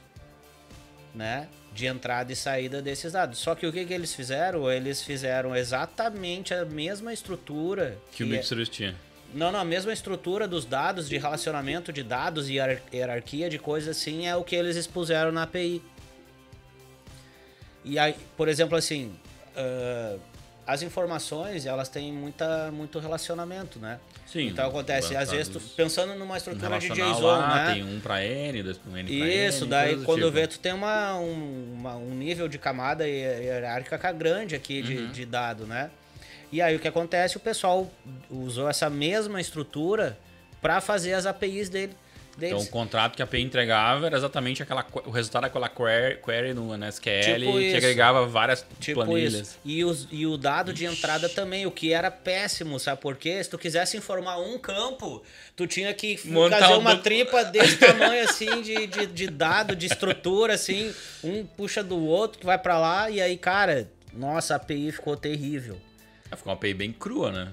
né? De entrada e saída desses dados. Só que o que, que eles fizeram? Eles fizeram exatamente a mesma estrutura Que o é- microserviço tinha. não, não, a mesma estrutura dos dados, de relacionamento de dados e hierar- hierarquia de coisas assim é o que eles expuseram na API. E aí, por exemplo, assim, ah, as informações, elas têm muita, muito relacionamento, né? Sim. Então acontece, às vezes, tu, pensando numa estrutura de JSON, lá, né? Tem um para N, dois para N Isso, N, daí quando tipo. vê, tu tem uma, um, uma- um nível de camada hier- hierárquica grande aqui de, Uhum. de dado, né? E aí o que acontece? O pessoal usou essa mesma estrutura para fazer as APIs dele, Então, o contrato que a API entregava era exatamente aquela, qu- o resultado daquela query, query no no SQL Tipo que agregava várias Tipo planilhas. isso. E, os, e o dado de entrada também, o que era péssimo, sabe por quê? Se tu quisesse informar um campo, tu tinha que Montar fazer um uma do- tripa desse tamanho, assim, de, de, de dado, de estrutura, assim, um puxa do outro, que vai pra lá, e aí, cara, nossa, a API ficou terrível. Ficou uma API bem crua, né?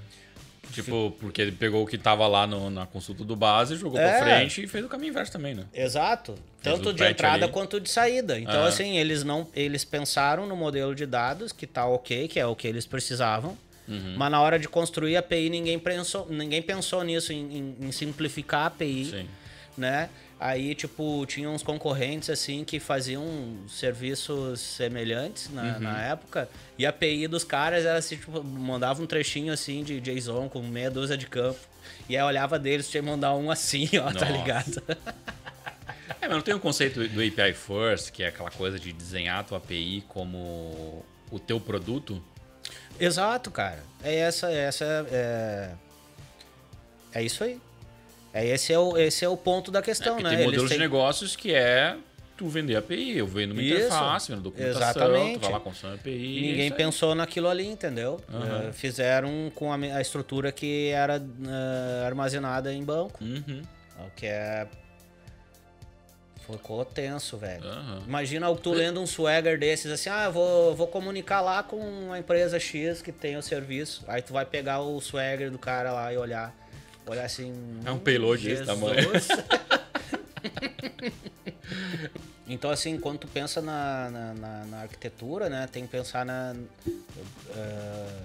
Tipo, porque ele pegou o que tava lá no- na consulta do base, jogou É. pra frente e fez o caminho inverso também, né? Exato. Fez Tanto de entrada ali. quanto de saída. Então, assim, eles não. Eles pensaram no modelo de dados, que tá ok, que é o que eles precisavam. Uhum. Mas na hora de construir a API, ninguém pensou, ninguém pensou nisso, em, em- em simplificar a API. Sim. Né? Aí, tipo, tinha uns concorrentes, assim, que faziam serviços semelhantes na, Uhum. na época. E a API dos caras era assim, tipo, mandava um trechinho, assim, de JSON com meia dúzia de campo. E aí eu olhava deles, tinha que mandar um assim, ó, tá Nossa. ligado? É, mas não tem um conceito do API First, que é aquela coisa de desenhar a tua API como o teu produto? Exato, cara. É essa, essa é, é isso aí. É esse é o esse é o ponto da É, questão, porque né? tem Eles modelos têm- de negócios que é tu vender API, eu vendo uma Isso, interface, vendo documentação, exatamente. tu vai lá consome API. Ninguém é pensou naquilo ali, entendeu? Aham. É, fizeram com a, a estrutura que era é, armazenada em banco. Uhum. O que é. Ficou tenso, velho. Aham. Imagina tu lendo um swagger desses assim, ah, vou, vou comunicar lá com a empresa X que tem o serviço. Aí tu vai pegar o swagger do cara lá e olhar. Olhar assim. É um payload desse Jesus. tamanho. então, assim, quando tu pensa na, na, na- na arquitetura, né, tem que pensar na. Uh,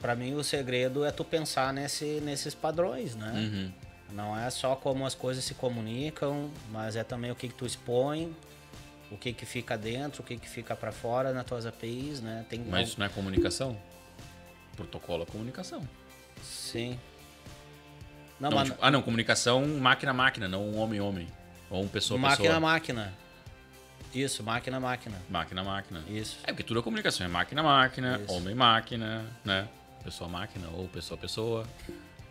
para mim, o segredo é tu pensar nesse, nesses padrões, né? Uhum. Não é só como as coisas se comunicam, mas é também o que, que tu expõe, o que, que fica dentro, o que, que fica para fora nas tuas APIs, né? Tem Mas isso não é comunicação? Protocolo é comunicação. Sim. Não, Não, mas tipo, ah, não, comunicação máquina-máquina, não um homem-homem. Ou um pessoa-pessoa. máquina-máquina. Isso, máquina-máquina. Máquina-máquina. Isso. É porque tudo é comunicação. É máquina-máquina, homem-máquina, né? Pessoa-máquina ou pessoa-pessoa.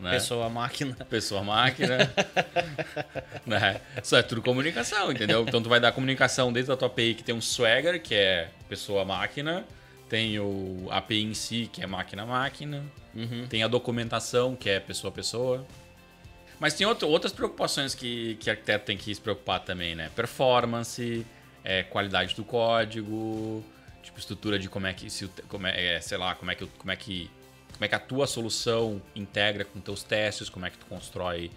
Né? Pessoa, máquina. Pessoa, máquina. né? Isso é tudo comunicação, entendeu? Então tu vai dar comunicação dentro da tua API que tem um Swagger, que é pessoa, máquina. Tem o API em si, que é máquina-máquina. Uhum. Tem a documentação, que é pessoa-pessoa. Mas tem outro, outras preocupações que, que arquiteto tem que se preocupar também, né? Performance, é, qualidade do código, tipo estrutura de como é que se como é, é, sei lá, como é que como é que como é que a tua solução integra com teus testes, como é que tu constrói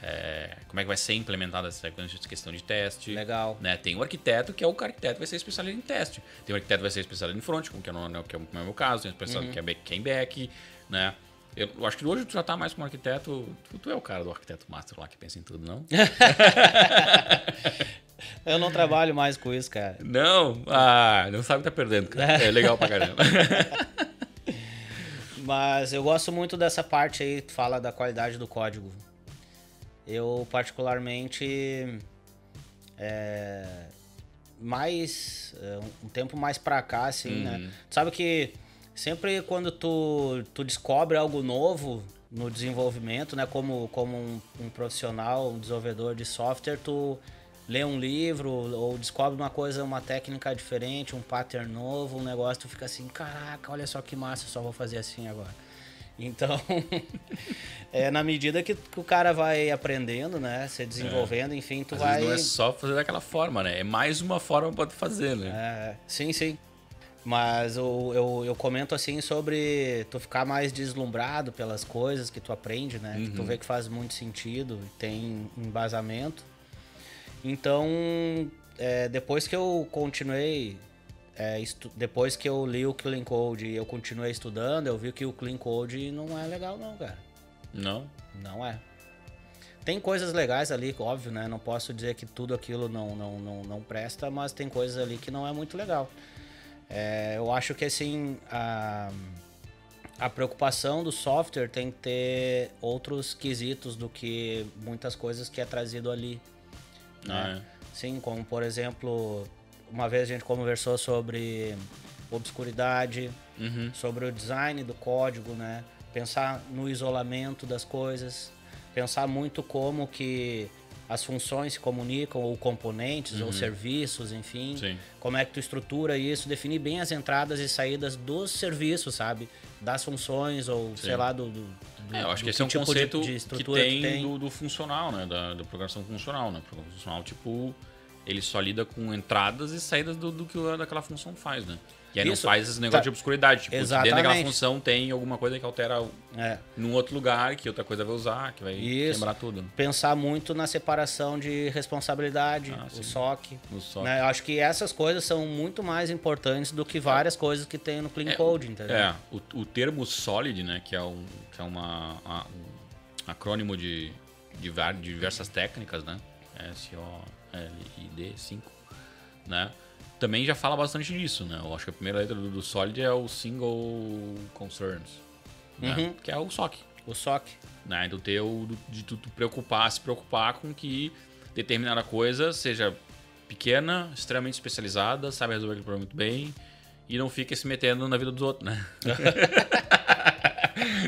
é, como é que vai ser implementada essa questão de teste. Legal. Né? Tem o arquiteto, que é o arquiteto vai ser especialista em teste. Tem o arquiteto que vai ser especialista em front, como que é, no, que é o meu caso. Tem o especialista Uhum. que é back, que é em back, né? Eu acho que hoje tu já tá mais como arquiteto. Tu, tu é o cara do arquiteto master lá que pensa em tudo, não? Eu não trabalho mais com isso, cara. não? Ah, não sabe que tá perdendo, cara. É legal pra caramba. Mas eu gosto muito dessa parte aí, que fala da qualidade do código. Eu, particularmente, é, mais, é, um tempo mais pra cá, assim, né? Tu sabe que sempre quando tu, tu descobre algo novo no desenvolvimento, né? Como, como um, um profissional, um desenvolvedor de software, tu lê um livro ou descobre uma coisa, uma técnica diferente, um pattern novo, um negócio, tu fica assim, caraca, olha só que massa, só vou fazer assim agora. Então, é na medida que, que o cara vai aprendendo, né, se desenvolvendo, enfim, tu Às vai não é só fazer daquela forma, né? É mais uma forma pra tu fazer, né? é, sim, sim. Mas eu, eu, eu comento assim sobre tu ficar mais deslumbrado pelas coisas que tu aprende, né? Que tu vê que faz muito sentido, tem embasamento. Então, é, depois que eu continuei, é, depois que eu li o Clean Code e eu continuei estudando, eu vi que o Clean Code não é legal não, cara. Não? Não é. Tem coisas legais ali, óbvio, né? Não posso dizer que tudo aquilo não, não, não, não presta, mas tem coisas ali que não é muito legal. É, eu acho que assim, a, a preocupação do software tem que ter outros quesitos do que muitas coisas que é trazido ali. Ah, né? Sim, como por exemplo, uma vez a gente conversou sobre obscuridade, é. Uhum. sobre o design do código, né? Pensar no isolamento das coisas, pensar muito como que as funções se comunicam, ou componentes, ou serviços, enfim. Uhum. Sim. Como é que tu estrutura isso, definir bem as entradas e saídas dos serviços, sabe? Das funções, ou sei lá, do. do, do É, eu acho que esse é um tipo de- conceito de que estrutura tem, Do, do funcional, né? Da, da programação funcional, né? Programação funcional, tipo, ele só lida com entradas e saídas do, do que daquela função faz, né? E aí Isso. não faz esse negócio Tá. de obscuridade. Tipo, se dentro daquela Exatamente. função tem alguma coisa que altera É. num outro lugar, que outra coisa vai usar, que vai Isso. quebrar tudo. Pensar muito na separação de responsabilidade, Ah, o SOC. No SOC. Né? Eu acho que essas coisas são muito mais importantes do que várias coisas que tem no Clean Code, entendeu? É, o, o termo SOLID, né, que é, um, que é uma, a- um acrônimo de, de, de diversas técnicas, né, S-O-L-I-D 5, né, também já fala bastante disso, né, eu acho que a primeira letra do, do SOLID é o Single Concerns, né, Uhum. que é o SOC, O SOC. né, do teu, de tu, tu preocupar, se preocupar com que determinada coisa seja pequena, extremamente especializada, sabe resolver aquele problema muito bem e não fica se metendo na vida dos outros, né?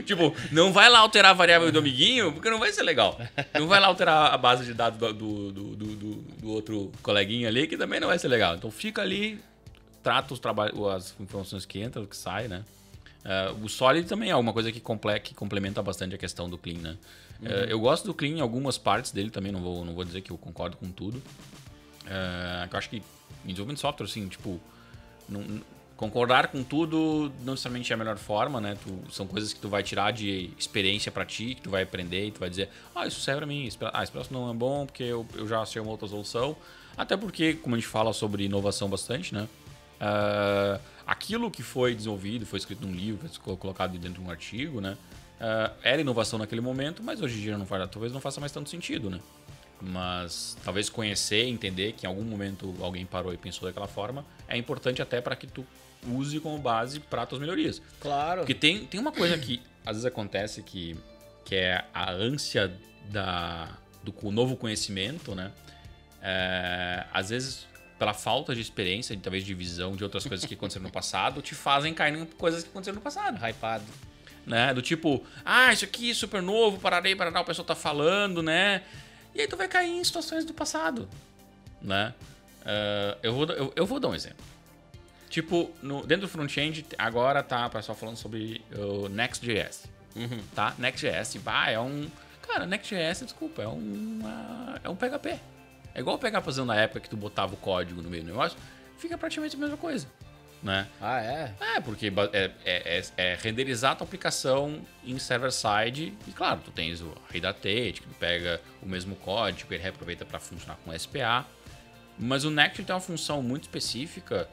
tipo, não vai lá alterar a variável do amiguinho, porque não vai ser legal. Não vai lá alterar a base de dados do, do, do, do- outro coleguinha ali, que também não vai ser legal. Então fica ali, trata os trabalhos, as informações que entram, que saem, né? Eh, o Solid também é alguma coisa que, comple que complementa bastante a questão do Clean, né? Eh, eu gosto do Clean em algumas partes dele também, não vou, não vou dizer que eu concordo com tudo. Eh, eu acho que em desenvolvimento de software, assim, tipo, não- concordar com tudo não necessariamente é a melhor forma, né? Tu- são coisas que tu vai tirar de experiência pra ti, que tu vai aprender e tu vai dizer, ah, isso serve pra mim, ah, esse não é bom porque eu, eu já achei uma outra solução. Até porque, como a gente fala sobre inovação bastante, né? Ah, aquilo que foi desenvolvido, foi escrito num livro, foi colocado dentro de um artigo, né? Ah, era inovação naquele momento, mas hoje em dia não faz, talvez não faça mais tanto sentido, né? Mas talvez conhecer, entender que em algum momento alguém parou e pensou daquela forma é importante até para que tu use como base para tuas melhorias. Claro. Porque tem, tem uma coisa que às vezes acontece que, que é a ânsia da, do novo conhecimento, né? É, às vezes, pela falta de experiência, talvez de visão de outras coisas que aconteceram no passado, te fazem cair em coisas que aconteceram no passado. Hypado. né? Do tipo, ah, isso aqui é super novo, pararei, parará, o pessoal tá falando, né? E aí tu vai cair em situações do passado, né? Uh, eu, vou, eu, eu, vou dar um exemplo. Tipo, no, dentro do front-end, agora tá o pessoal falando sobre o Next.js, uhum. tá? Next.js, bah, é um... Cara, Next.js, desculpa, é um, é um PHP. É igual o PHP fazendo na época que tu botava o código no meio do negócio, fica praticamente a mesma coisa né? Ah, é? É, porque é, é, é, é renderizar a tua aplicação em server-side e, claro, tu tens o Redate, que tu pega o mesmo código ele reaproveita para funcionar com SPA. Mas o Next tem uma função muito específica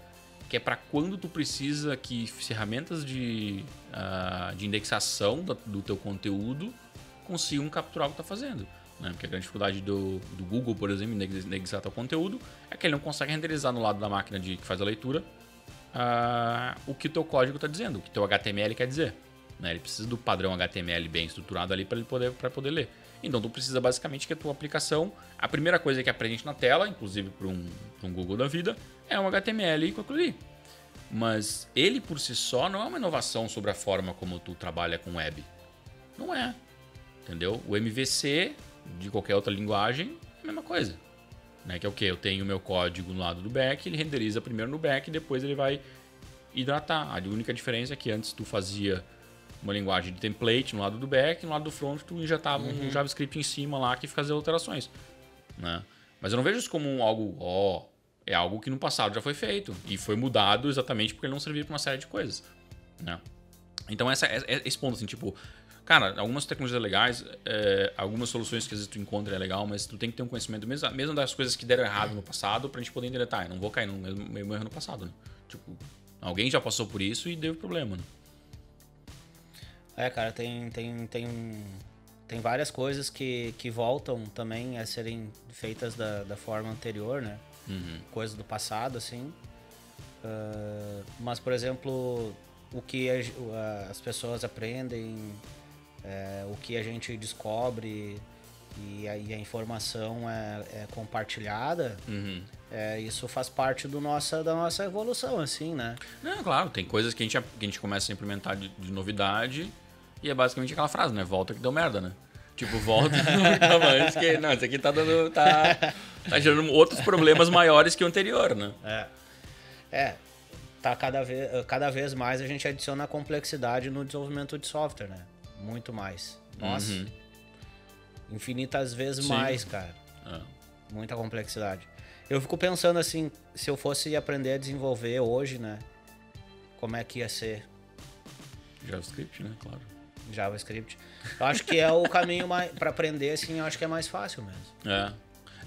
que é para quando tu precisa que ferramentas de, uh, de indexação do, do, teu conteúdo consigam capturar o que tu tá fazendo. Né? Porque a grande dificuldade do, do Google, por exemplo, em indexar teu conteúdo é que ele não consegue renderizar no lado da máquina de, que faz a leitura uh, o que o teu código está dizendo, o que teu HTML quer dizer. Né? Ele precisa do padrão HTML bem estruturado ali para ele poder, poder ler. Então tu precisa basicamente que a tua aplicação, a primeira coisa que apresente na tela, inclusive para um, um, Google da vida, é um HTML com aquilo ali. Mas ele por si só não é uma inovação sobre a forma como tu trabalha com web. Não é. Entendeu? O MVC de qualquer outra linguagem é a mesma coisa. Né? Que é o que? Eu tenho o meu código no lado do back, ele renderiza primeiro no back e depois ele vai hidratar. A única diferença é que antes tu fazia uma linguagem de template no lado do back, no lado do front tu injetava uhum. um JavaScript em cima lá que fazia alterações. Né? Mas eu não vejo isso como algo, ó, oh, é algo que no passado já foi feito e foi mudado exatamente porque ele não servia para uma série de coisas. Né? Então essa, é, é esse ponto assim, tipo, Cara, algumas tecnologias legais, é, algumas soluções que às vezes tu encontra é legal, mas tu tem que ter um conhecimento mesmo, mesmo das coisas que deram errado no passado pra gente poder entender, tá, eu não vou cair no mesmo, mesmo erro no passado, né? Tipo, alguém já passou por isso e deu problema, né? É, cara, tem, tem, tem, tem várias coisas que, que voltam também a serem feitas da, da forma anterior, né? Uhum. Coisas do passado, assim. Uh, mas, por exemplo, o que as pessoas aprendem é, o que a gente descobre e a, e a informação é, é compartilhada, uhum. é, isso faz parte do nossa, da nossa evolução, assim, né? Não, claro, tem coisas que a gente, que a gente começa a implementar de, de novidade e é basicamente aquela frase, né? Volta que deu merda, né? Tipo, volta mas que não, isso aqui tá dando. tá, tá gerando outros problemas maiores que o anterior, né? É. É. Tá cada vez, cada vez mais a gente adiciona complexidade no desenvolvimento de software, né? Muito mais. Nossa. Uhum. Infinitas vezes Sim. mais, cara. É. Muita complexidade. Eu fico pensando assim, se eu fosse aprender a desenvolver hoje, né? Como é que ia ser? JavaScript, né? Claro. JavaScript. Eu acho que é o caminho mais para aprender assim, eu acho que é mais fácil mesmo. É.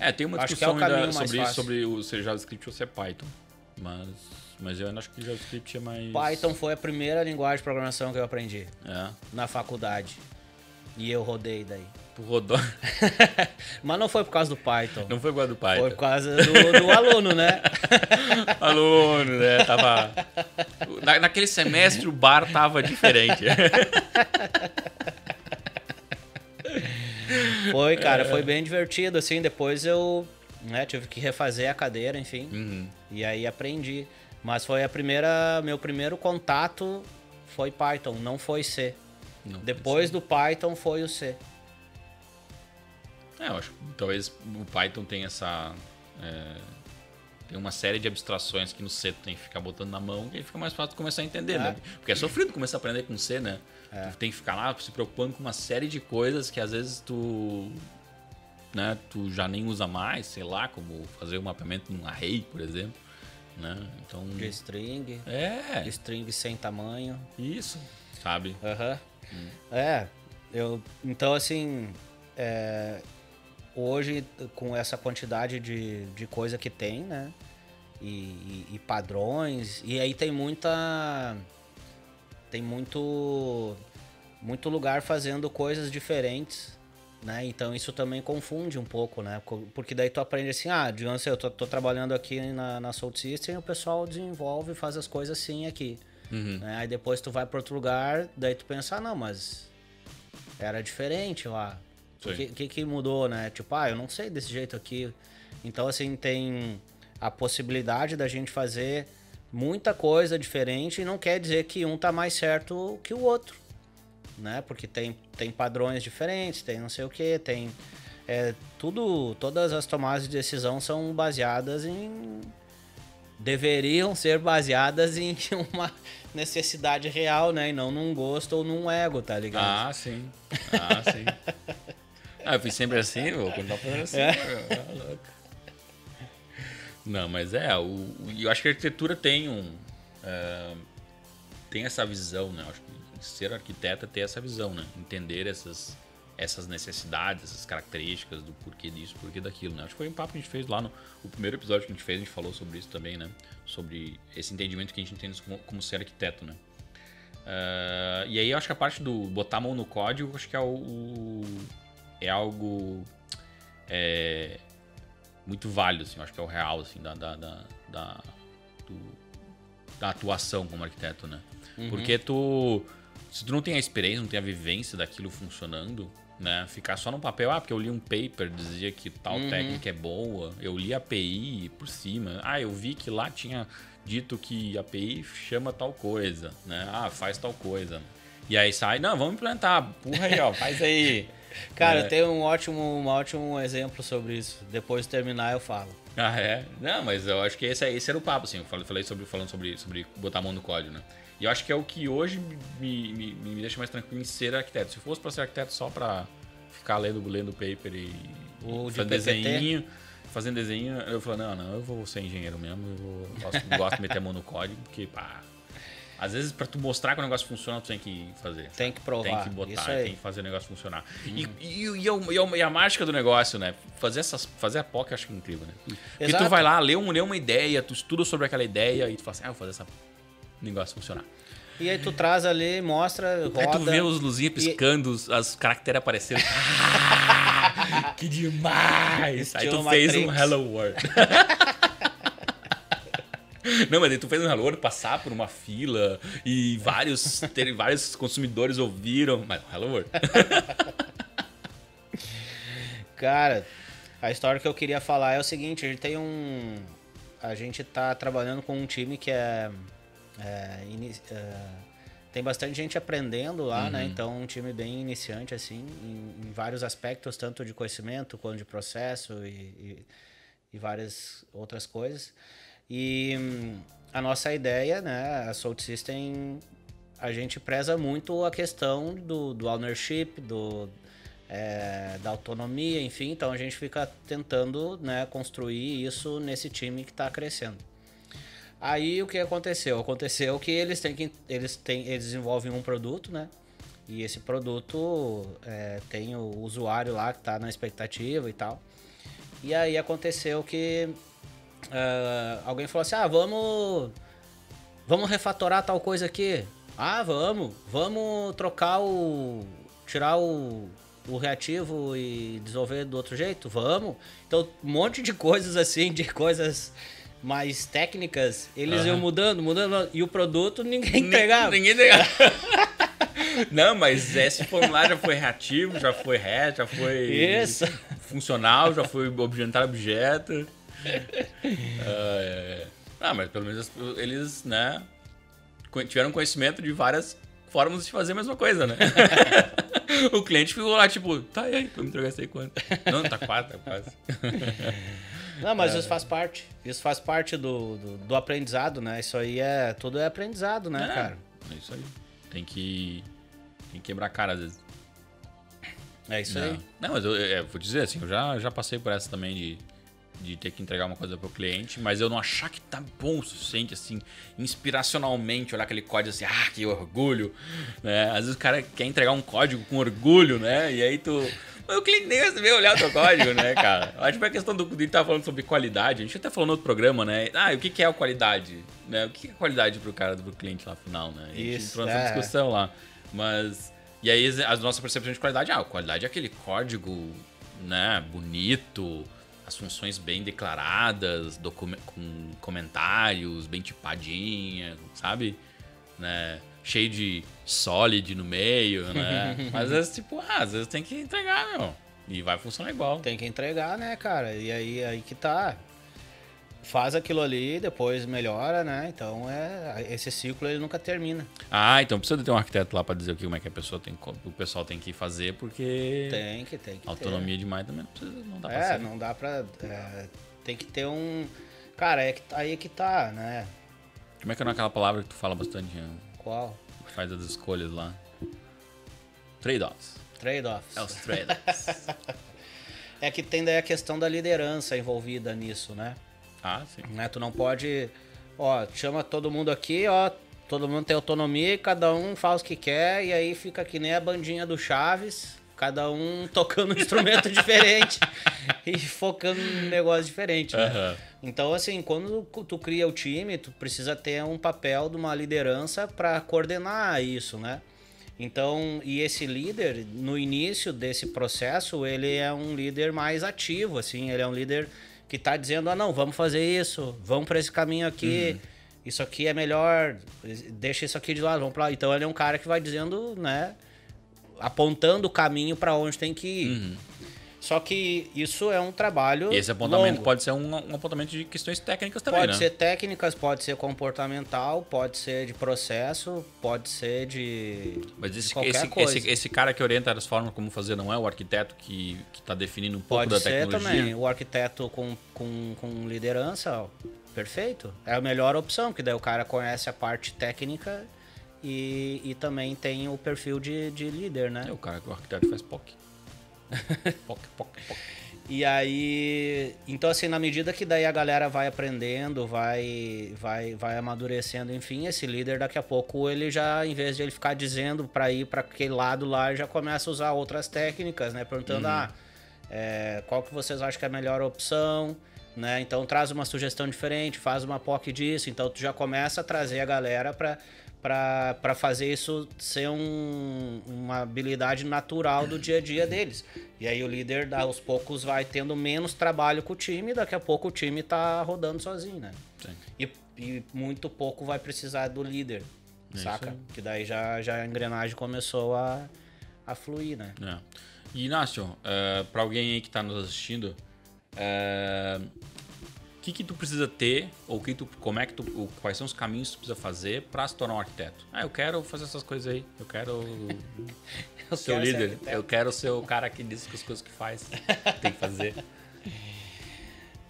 É, tem uma discussão é ainda sobre, sobre o ser JavaScript ou ser Python. Mas mas eu acho que JavaScript é mais. Python foi a primeira linguagem de programação que eu aprendi. É. Na faculdade. E eu rodei daí. Rodou? Mas não foi por causa do Python. Não foi por causa do Python. Foi por causa do, do aluno, né? aluno, né? Tava. Na, naquele semestre o bar tava diferente. foi, cara, foi bem divertido, assim. Depois eu né, tive que refazer a cadeira, enfim. Uhum. E aí aprendi. Mas foi a primeira, meu primeiro contato foi Python, não foi C. Não Depois do Python foi o C. É, eu acho que talvez o Python tenha essa. É, tem uma série de abstrações que no C tu tem que ficar botando na mão e aí fica mais fácil começar a entender, né? é. né? Porque é sofrido começar a aprender com C, né? É. Tu tem que ficar lá se preocupando com uma série de coisas que às vezes tu. Né, tu já nem usa mais, sei lá, como fazer o um mapeamento num array, por exemplo. Né? Então, de string. É. String sem tamanho. Isso. Sabe? Aham. Uhum. Hum. É. Eu, então, assim. É, hoje, com essa quantidade de, de coisa que tem, né? E, e, e padrões. E aí tem muita. Tem muito. Muito lugar fazendo coisas diferentes né? Então isso também confunde um pouco, né? Porque daí tu aprende assim, ah, digamos eu tô, tô trabalhando aqui na, na Salt System, o pessoal desenvolve e faz as coisas assim aqui. Uhum. Né? Aí depois tu vai para outro lugar, daí tu pensa, ah, não, mas era diferente lá. O que, que, que mudou, né? Tipo, ah, eu não sei desse jeito aqui. Então, assim, tem a possibilidade da gente fazer muita coisa diferente e não quer dizer que um tá mais certo que o outro. né? Porque tem, tem padrões diferentes, tem não sei o que, tem é, tudo, todas as tomadas de decisão são baseadas em deveriam ser baseadas em uma necessidade real, né? E não num gosto ou num ego, tá ligado? Ah, sim. Ah, sim. ah, eu fiz sempre assim, vou continuar fazendo assim. É. Meu, louco. Não, mas é, o, eu acho que a arquitetura tem um. Uh, tem essa visão, né? Eu acho que ser arquiteto é ter essa visão, né? Entender essas, essas necessidades, essas características do porquê disso, porquê daquilo, né? Acho que foi um papo que a gente fez lá no o primeiro episódio que a gente fez, a gente falou sobre isso também, né? Sobre esse entendimento que a gente entende como, como ser arquiteto, né? Uh, e aí eu acho que a parte do botar a mão no código, acho que é o, o é algo é, muito válido, assim, eu acho que é o real, assim, da, da, da, da, do, da atuação como arquiteto, né? Uhum. Porque tu, se tu não tem a experiência, não tem a vivência daquilo funcionando, né? Ficar só no papel, ah, porque eu li um paper, dizia que tal uhum. técnica é boa, eu li a API por cima, ah, eu vi que lá tinha dito que a API chama tal coisa, né? Ah, faz tal coisa. E aí sai, não, vamos implementar, porra aí, ó, faz aí. Cara, é. tem um ótimo, um ótimo exemplo sobre isso. Depois de terminar eu falo. Ah, é? Não, mas eu acho que esse, esse era o papo, assim. Eu falei sobre, falando sobre, sobre botar a mão no código, né? E eu acho que é o que hoje me, me, me deixa mais tranquilo em ser arquiteto. Se fosse para ser arquiteto só para ficar lendo, lendo paper e o fazer desenho, fazendo desenho, eu falei, não, não, eu vou ser engenheiro mesmo, eu vou, gosto, gosto de meter a mão no código, porque, pá, às vezes, para tu mostrar que o negócio funciona, tu tem que fazer. Tem que provar. Tem que botar, tem que fazer o negócio funcionar. Uhum. E, e, e, a, e, a, mágica do negócio, né? Fazer, essas, fazer a POC eu acho incrível, né? Porque Exato. tu vai lá, lê, um, lê uma ideia, tu estuda sobre aquela ideia e tu fala assim, ah, vou fazer esse negócio funcionar. E aí tu traz ali, mostra, roda. Aí tu vê os luzinhas piscando, e... as caracteres aparecendo. ah, que demais! aí tu fez um Hello World. Não, mas aí tu fez um Hello World passar por uma fila e vários, ter, vários consumidores ouviram. Mas Hello World. Cara, a história que eu queria falar é o seguinte, a gente tem um. A gente tá trabalhando com um time que é é, é, tem bastante gente aprendendo lá, né? uhum. né? Então, um time bem iniciante, assim, em, em, vários aspectos, tanto de conhecimento quanto de processo e, e, e várias outras coisas. E hum, a nossa ideia, né, a Salt System, a gente preza muito a questão do, do ownership, do, é, da autonomia, enfim. Então, a gente fica tentando né, construir isso nesse time que está crescendo. Aí o que aconteceu? Aconteceu que eles têm que eles têm eles desenvolvem um produto, né? E esse produto é, tem o usuário lá que está na expectativa e tal. E aí aconteceu que uh, alguém falou assim: ah, vamos vamos refatorar tal coisa aqui. Ah, vamos, vamos trocar o tirar o, o reativo e desenvolver do outro jeito? Vamos. Então, um monte de coisas assim, de coisas mais técnicas, eles uhum. iam mudando, mudando, e o produto ninguém entregava. Ninguém entregava. Não, mas esse formulário já foi reativo, já foi REST, já foi Isso. funcional, já foi objetar objeto. Ah, ah, mas pelo menos eles, né, tiveram conhecimento de várias formas de fazer a mesma coisa, né? o cliente ficou lá, tipo, tá aí, tu me entregasse aí quanto? Não, tá quatro, tá quase. Não, mas é. isso faz parte. Isso faz parte do, do, do, aprendizado, né? Isso aí é. Tudo é aprendizado, né, é, cara? É isso aí. Tem que. Tem que quebrar a cara às vezes. É isso não. aí. Não, mas eu, eu, vou dizer assim, eu já, já passei por essa também de, de ter que entregar uma coisa pro cliente, mas eu não achar que tá bom o suficiente, assim, inspiracionalmente, olhar aquele código assim, ah, que orgulho, né? Às vezes o cara quer entregar um código com orgulho, né? E aí tu mas o cliente nem veio olhar o teu código, né, cara? Acho que a questão do. A gente tava falando sobre qualidade, a gente até falou no outro programa, né? Ah, o que, que é a qualidade? Né? O que é qualidade pro cara, pro cliente lá final, né? A gente Isso, entrou nessa é. discussão lá. Mas. E aí as nossas percepções de qualidade, ah, qualidade é aquele código, né, bonito, as funções bem declaradas, com comentários, bem tipadinha, sabe? Né? cheio de solid no meio, né? Mas às vezes, tipo, ah, às vezes tem que entregar, meu. E vai funcionar igual. Tem que entregar, né, cara? E aí, aí que tá. Faz aquilo ali, depois melhora, né? Então é esse ciclo ele nunca termina. Ah, então precisa ter um arquiteto lá para dizer o que como é que a pessoa tem o pessoal tem que fazer porque tem que tem que autonomia ter. demais também não, precisa, não dá é, pra não dá para é, tem que ter um cara é que aí que tá, né? Como é que é aquela palavra que tu fala bastante? Qual? Faz as escolhas lá. Trade-offs. Trade-offs. É os trade-offs. é que tem daí a questão da liderança envolvida nisso, né? Ah, sim. Né? Tu não pode, ó, chama todo mundo aqui, ó, todo mundo tem autonomia cada um faz o que quer e aí fica que nem a bandinha do Chaves, cada um tocando um instrumento diferente e focando em um negócio diferente, né? Uhum. Então, assim, quando tu cria o time, tu precisa ter um papel de uma liderança para coordenar isso, né? Então, e esse líder, no início desse processo, ele é um líder mais ativo, assim, ele é um líder que está dizendo, ah, não, vamos fazer isso, vamos para esse caminho aqui, uhum. isso aqui é melhor, deixa isso aqui de lado, vamos para lá. Então ele é um cara que vai dizendo, né, apontando o caminho para onde tem que ir. Uhum. Só que isso é um trabalho. Esse apontamento longo. pode ser um, um, apontamento de questões técnicas também, pode né? ser técnicas, pode ser comportamental, pode ser de processo, pode ser de. Mas esse, qualquer esse, coisa. Esse, esse, cara que orienta as formas como fazer não é o arquiteto que está definindo um pouco pode da tecnologia? Pode ser também. O arquiteto com, com, com liderança, ó, perfeito. É a melhor opção, porque daí o cara conhece a parte técnica e, e também tem o perfil de, de líder, né? É o cara que o arquiteto faz POC. poc, poc, poc. E aí, então assim, na medida que daí a galera vai aprendendo, vai vai vai amadurecendo, enfim, esse líder daqui a pouco ele já em vez de ele ficar dizendo para ir para aquele lado lá, já começa a usar outras técnicas, né, perguntando uhum. ah, é, qual que vocês acham que é a melhor opção, né? Então traz uma sugestão diferente, faz uma POC disso, então tu já começa a trazer a galera para para fazer isso ser um, uma habilidade natural do dia a dia deles. E aí o líder, aos poucos, vai tendo menos trabalho com o time, e daqui a pouco o time tá rodando sozinho, né? E, e, muito pouco vai precisar do líder, é saca? Que daí já, já a engrenagem começou a, a fluir, né? É. E Inácio, uh, é, para alguém aí que está nos assistindo, uh, que, que tu precisa ter, ou que tu, como é que tu, quais são os caminhos que tu precisa fazer para se tornar um arquiteto? Ah, eu quero fazer essas coisas aí, eu quero eu ser o líder, ser eu quero ser o cara que diz as coisas que faz, tem que fazer.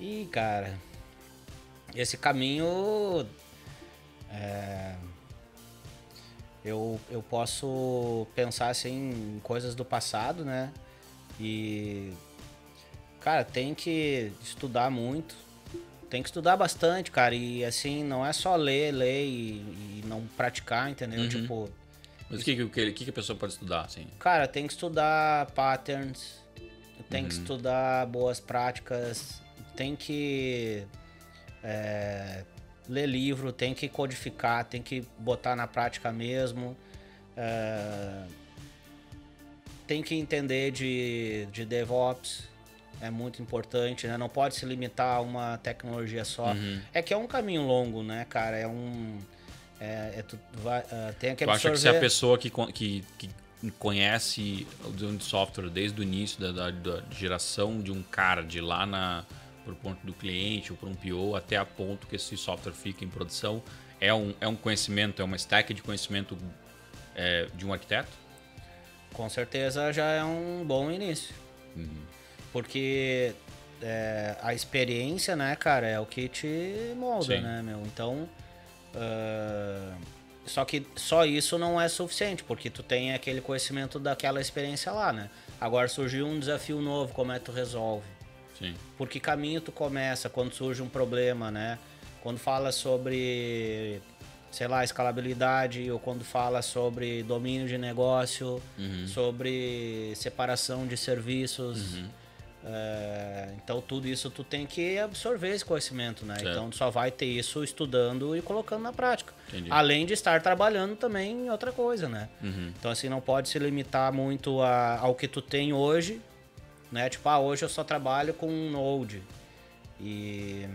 E cara, esse caminho é, eu, eu posso pensar assim em coisas do passado, né? E cara, tem que estudar muito, tem que estudar bastante, cara. E assim, não é só ler, ler e, e não praticar, entendeu? Uhum. Tipo. Mas o que, que, que, a pessoa pode estudar, assim? Cara, tem que estudar patterns, tem uhum. que estudar boas práticas, tem que é, ler livro, tem que codificar, tem que botar na prática mesmo. É, tem que entender de, de DevOps, é muito importante, né? Não pode se limitar a uma tecnologia só. Uhum. É que é um caminho longo, né, cara? É um. É, é tu vai, uh, tem que tu acha que se a pessoa que, que, que conhece o desenvolvimento de software desde o início da, da, da, geração de um cara de lá na por ponto do cliente ou por um PO até a ponto que esse software fica em produção é um, é um conhecimento, é uma stack de conhecimento é, de um arquiteto? Com certeza já é um bom início. Uhum. Porque é, a experiência, né, cara, é o que te molda, Sim. né, meu? Então. Uh, só que só isso não é suficiente, porque tu tem aquele conhecimento daquela experiência lá, né? Agora surgiu um desafio novo, como é que tu resolve? Sim. Por que caminho tu começa quando surge um problema, né? Quando fala sobre, sei lá, escalabilidade, ou quando fala sobre domínio de negócio, uhum. sobre separação de serviços. Uhum é, então tudo isso tu tem que absorver esse conhecimento, né? Certo. Então tu só vai ter isso estudando e colocando na prática. Entendi. Além de estar trabalhando também em outra coisa, né? Uhum. Então assim, não pode se limitar muito a, ao que tu tem hoje, né? Tipo, ah, hoje eu só trabalho com Node e,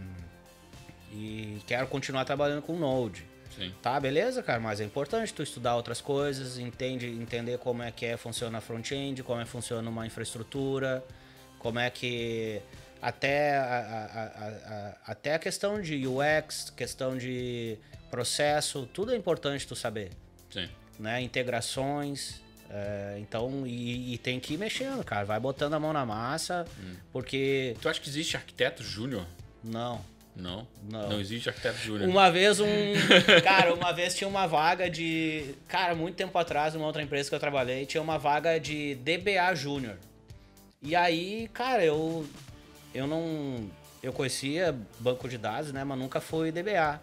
e quero continuar trabalhando com Node. Sim. Tá, beleza, cara, mas é importante tu estudar outras coisas, entende, entender como é que é, funciona a front-end, como é que funciona uma infraestrutura, como é que até a, a- a- até a questão de UX, questão de processo, tudo é importante tu saber, Sim. né? Integrações, é, então e, e tem que ir mexendo, cara, vai botando a mão na massa, porque Tu acha que existe arquiteto júnior? não. Não. Não. Não existe arquiteto júnior. Uma vez um. Cara, uma vez tinha uma vaga de. Cara, muito tempo atrás, numa outra empresa que eu trabalhei, tinha uma vaga de DBA Júnior. E aí, cara, eu. Eu não. Eu conhecia banco de dados, né? Mas nunca fui DBA.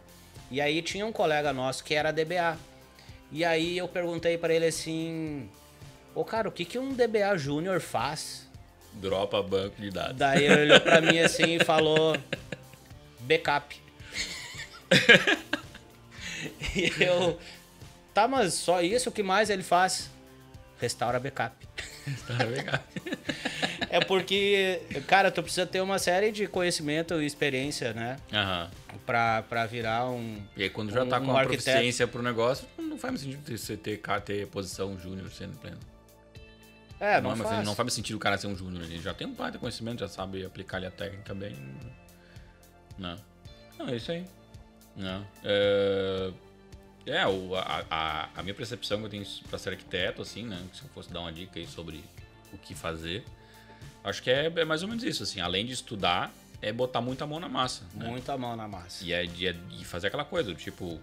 E aí tinha um colega nosso que era DBA. E aí eu perguntei pra ele assim. Ô, cara, o que, que um DBA Júnior faz? Dropa banco de dados. Daí ele olhou pra mim assim e falou: backup. e eu, tá, mas só isso? O que mais ele faz? Restaura backup. Tá. É porque, cara, tu precisa ter uma série de conhecimento e experiência, né? Aham. Pra, pra virar um. E aí quando já Um- tá com um a arquiteto. proficiência pro negócio, não faz mais sentido você ter, ter, ter posição júnior sendo pleno. É, não, não, mas faz. não faz mais sentido o cara ser um júnior. Ele já tem um par de conhecimento, já sabe aplicar ali a técnica bem. Não. Não, é isso aí. Não. É, é o, a, a, a minha percepção que eu tenho pra ser arquiteto, assim, né? Se eu fosse dar uma dica aí sobre o que fazer, acho que é, é mais ou menos isso, assim. Além de estudar, é botar muita mão na massa. né? Muita mão na massa. E é de, é de fazer aquela coisa, tipo,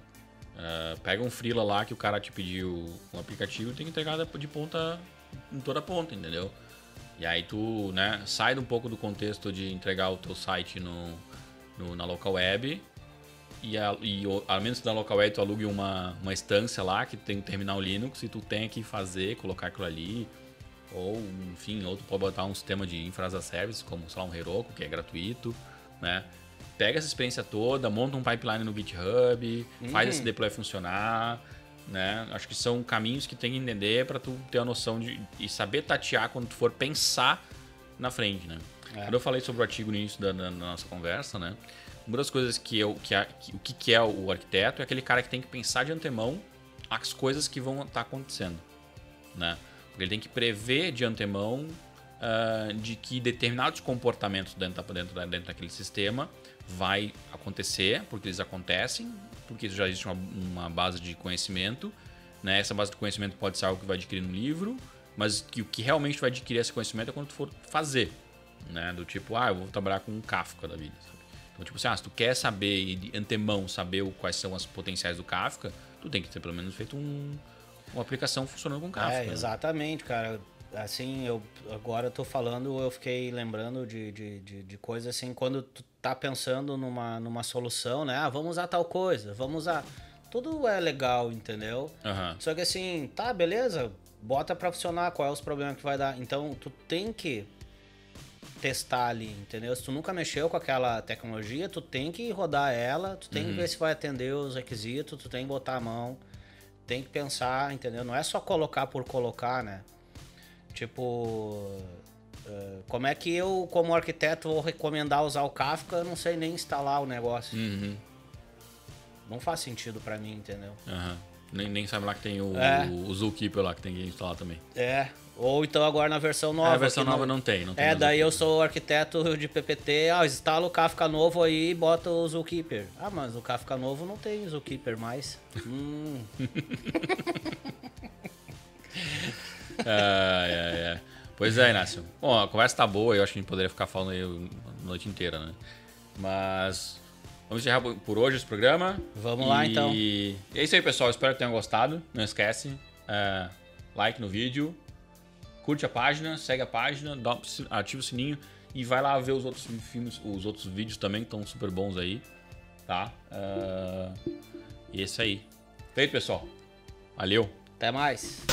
ah, pega um freela lá que o cara te pediu um aplicativo e tem que entregar de ponta em toda ponta, entendeu? E aí tu, né, sai um pouco do contexto de entregar o teu site no, no- na local web e, a, e a menos que na local web tu alugue uma, uma instância lá que tem um terminal Linux e tu tem que fazer, colocar aquilo ali ou, enfim, ou tu pode botar um sistema de infra as a service, como, sei lá, um Heroku, que é gratuito, né? Pega essa experiência toda, monta um pipeline no GitHub, faz esse deploy funcionar, né? Acho que são caminhos que tem que entender para tu ter a noção de e saber tatear quando tu for pensar na frente, né? É. Quando eu falei sobre o artigo no início da, da- da nossa conversa, né? Uma das coisas que eu que, a- que- o que, que é o arquiteto é aquele cara que tem que pensar de antemão as coisas que vão estar acontecendo, né? Porque ele tem que prever de antemão ah, de que determinados comportamentos dentro, dentro, dentro daquele sistema vai acontecer, porque eles acontecem, porque já existe uma, uma base de conhecimento, né? Essa base de conhecimento pode ser algo que vai adquirir no livro, mas que o que realmente vai adquirir esse conhecimento é quando tu for fazer, né? Do tipo, ah, eu vou trabalhar com um Kafka da vida, sabe? Então, tipo assim, ah, se tu quer saber e de antemão saber quais são as potenciais do Kafka, tu tem que ter pelo menos feito um, uma aplicação funcionando com Kafka. É, né? exatamente, cara. Assim, eu agora eu tô falando, eu fiquei lembrando de, de, de, de coisas assim, quando tu tá pensando numa, numa solução, né? Ah, vamos usar tal coisa, vamos usar. Tudo é legal, entendeu? Aham. Só que assim, tá, beleza, bota pra funcionar, qual é os problemas que vai dar. Então, tu tem que testar ali, entendeu? Se tu nunca mexeu com aquela tecnologia, tu tem que rodar ela, tu tem que ver se vai atender os requisitos, tu tem que botar a mão, tem que pensar, entendeu? Não é só colocar por colocar, né? Tipo, eh, como é que eu, como arquiteto, vou recomendar usar o Kafka? Eu não sei nem instalar o negócio. Uhum. Não faz sentido pra mim, entendeu? Aham. Nem, nem sabe lá que tem o, É. o Zookeeper lá que tem que instalar também. É. Ou então agora na versão nova. Ah, a versão nova não tem, não tem É, daí eu sou arquiteto de PPT, ah, instala o Kafka novo aí e bota o Zookeeper. Ah, mas o Kafka novo não tem Zookeeper mais. hum, Ai, ai, ai. Pois é, Inácio. Bom, a conversa tá boa, eu acho que a gente poderia ficar falando aí a noite inteira, né? Mas vamos encerrar por- hoje esse programa. Vamos lá, então. E é isso aí, pessoal. Espero que tenham gostado. Não esquece, é, like no vídeo, curte a página, segue a página, dá, ativa o sininho e vai lá ver os outros filmes, os outros vídeos também que estão super bons aí, tá? É, e é isso aí. Feito, pessoal. Valeu. até mais.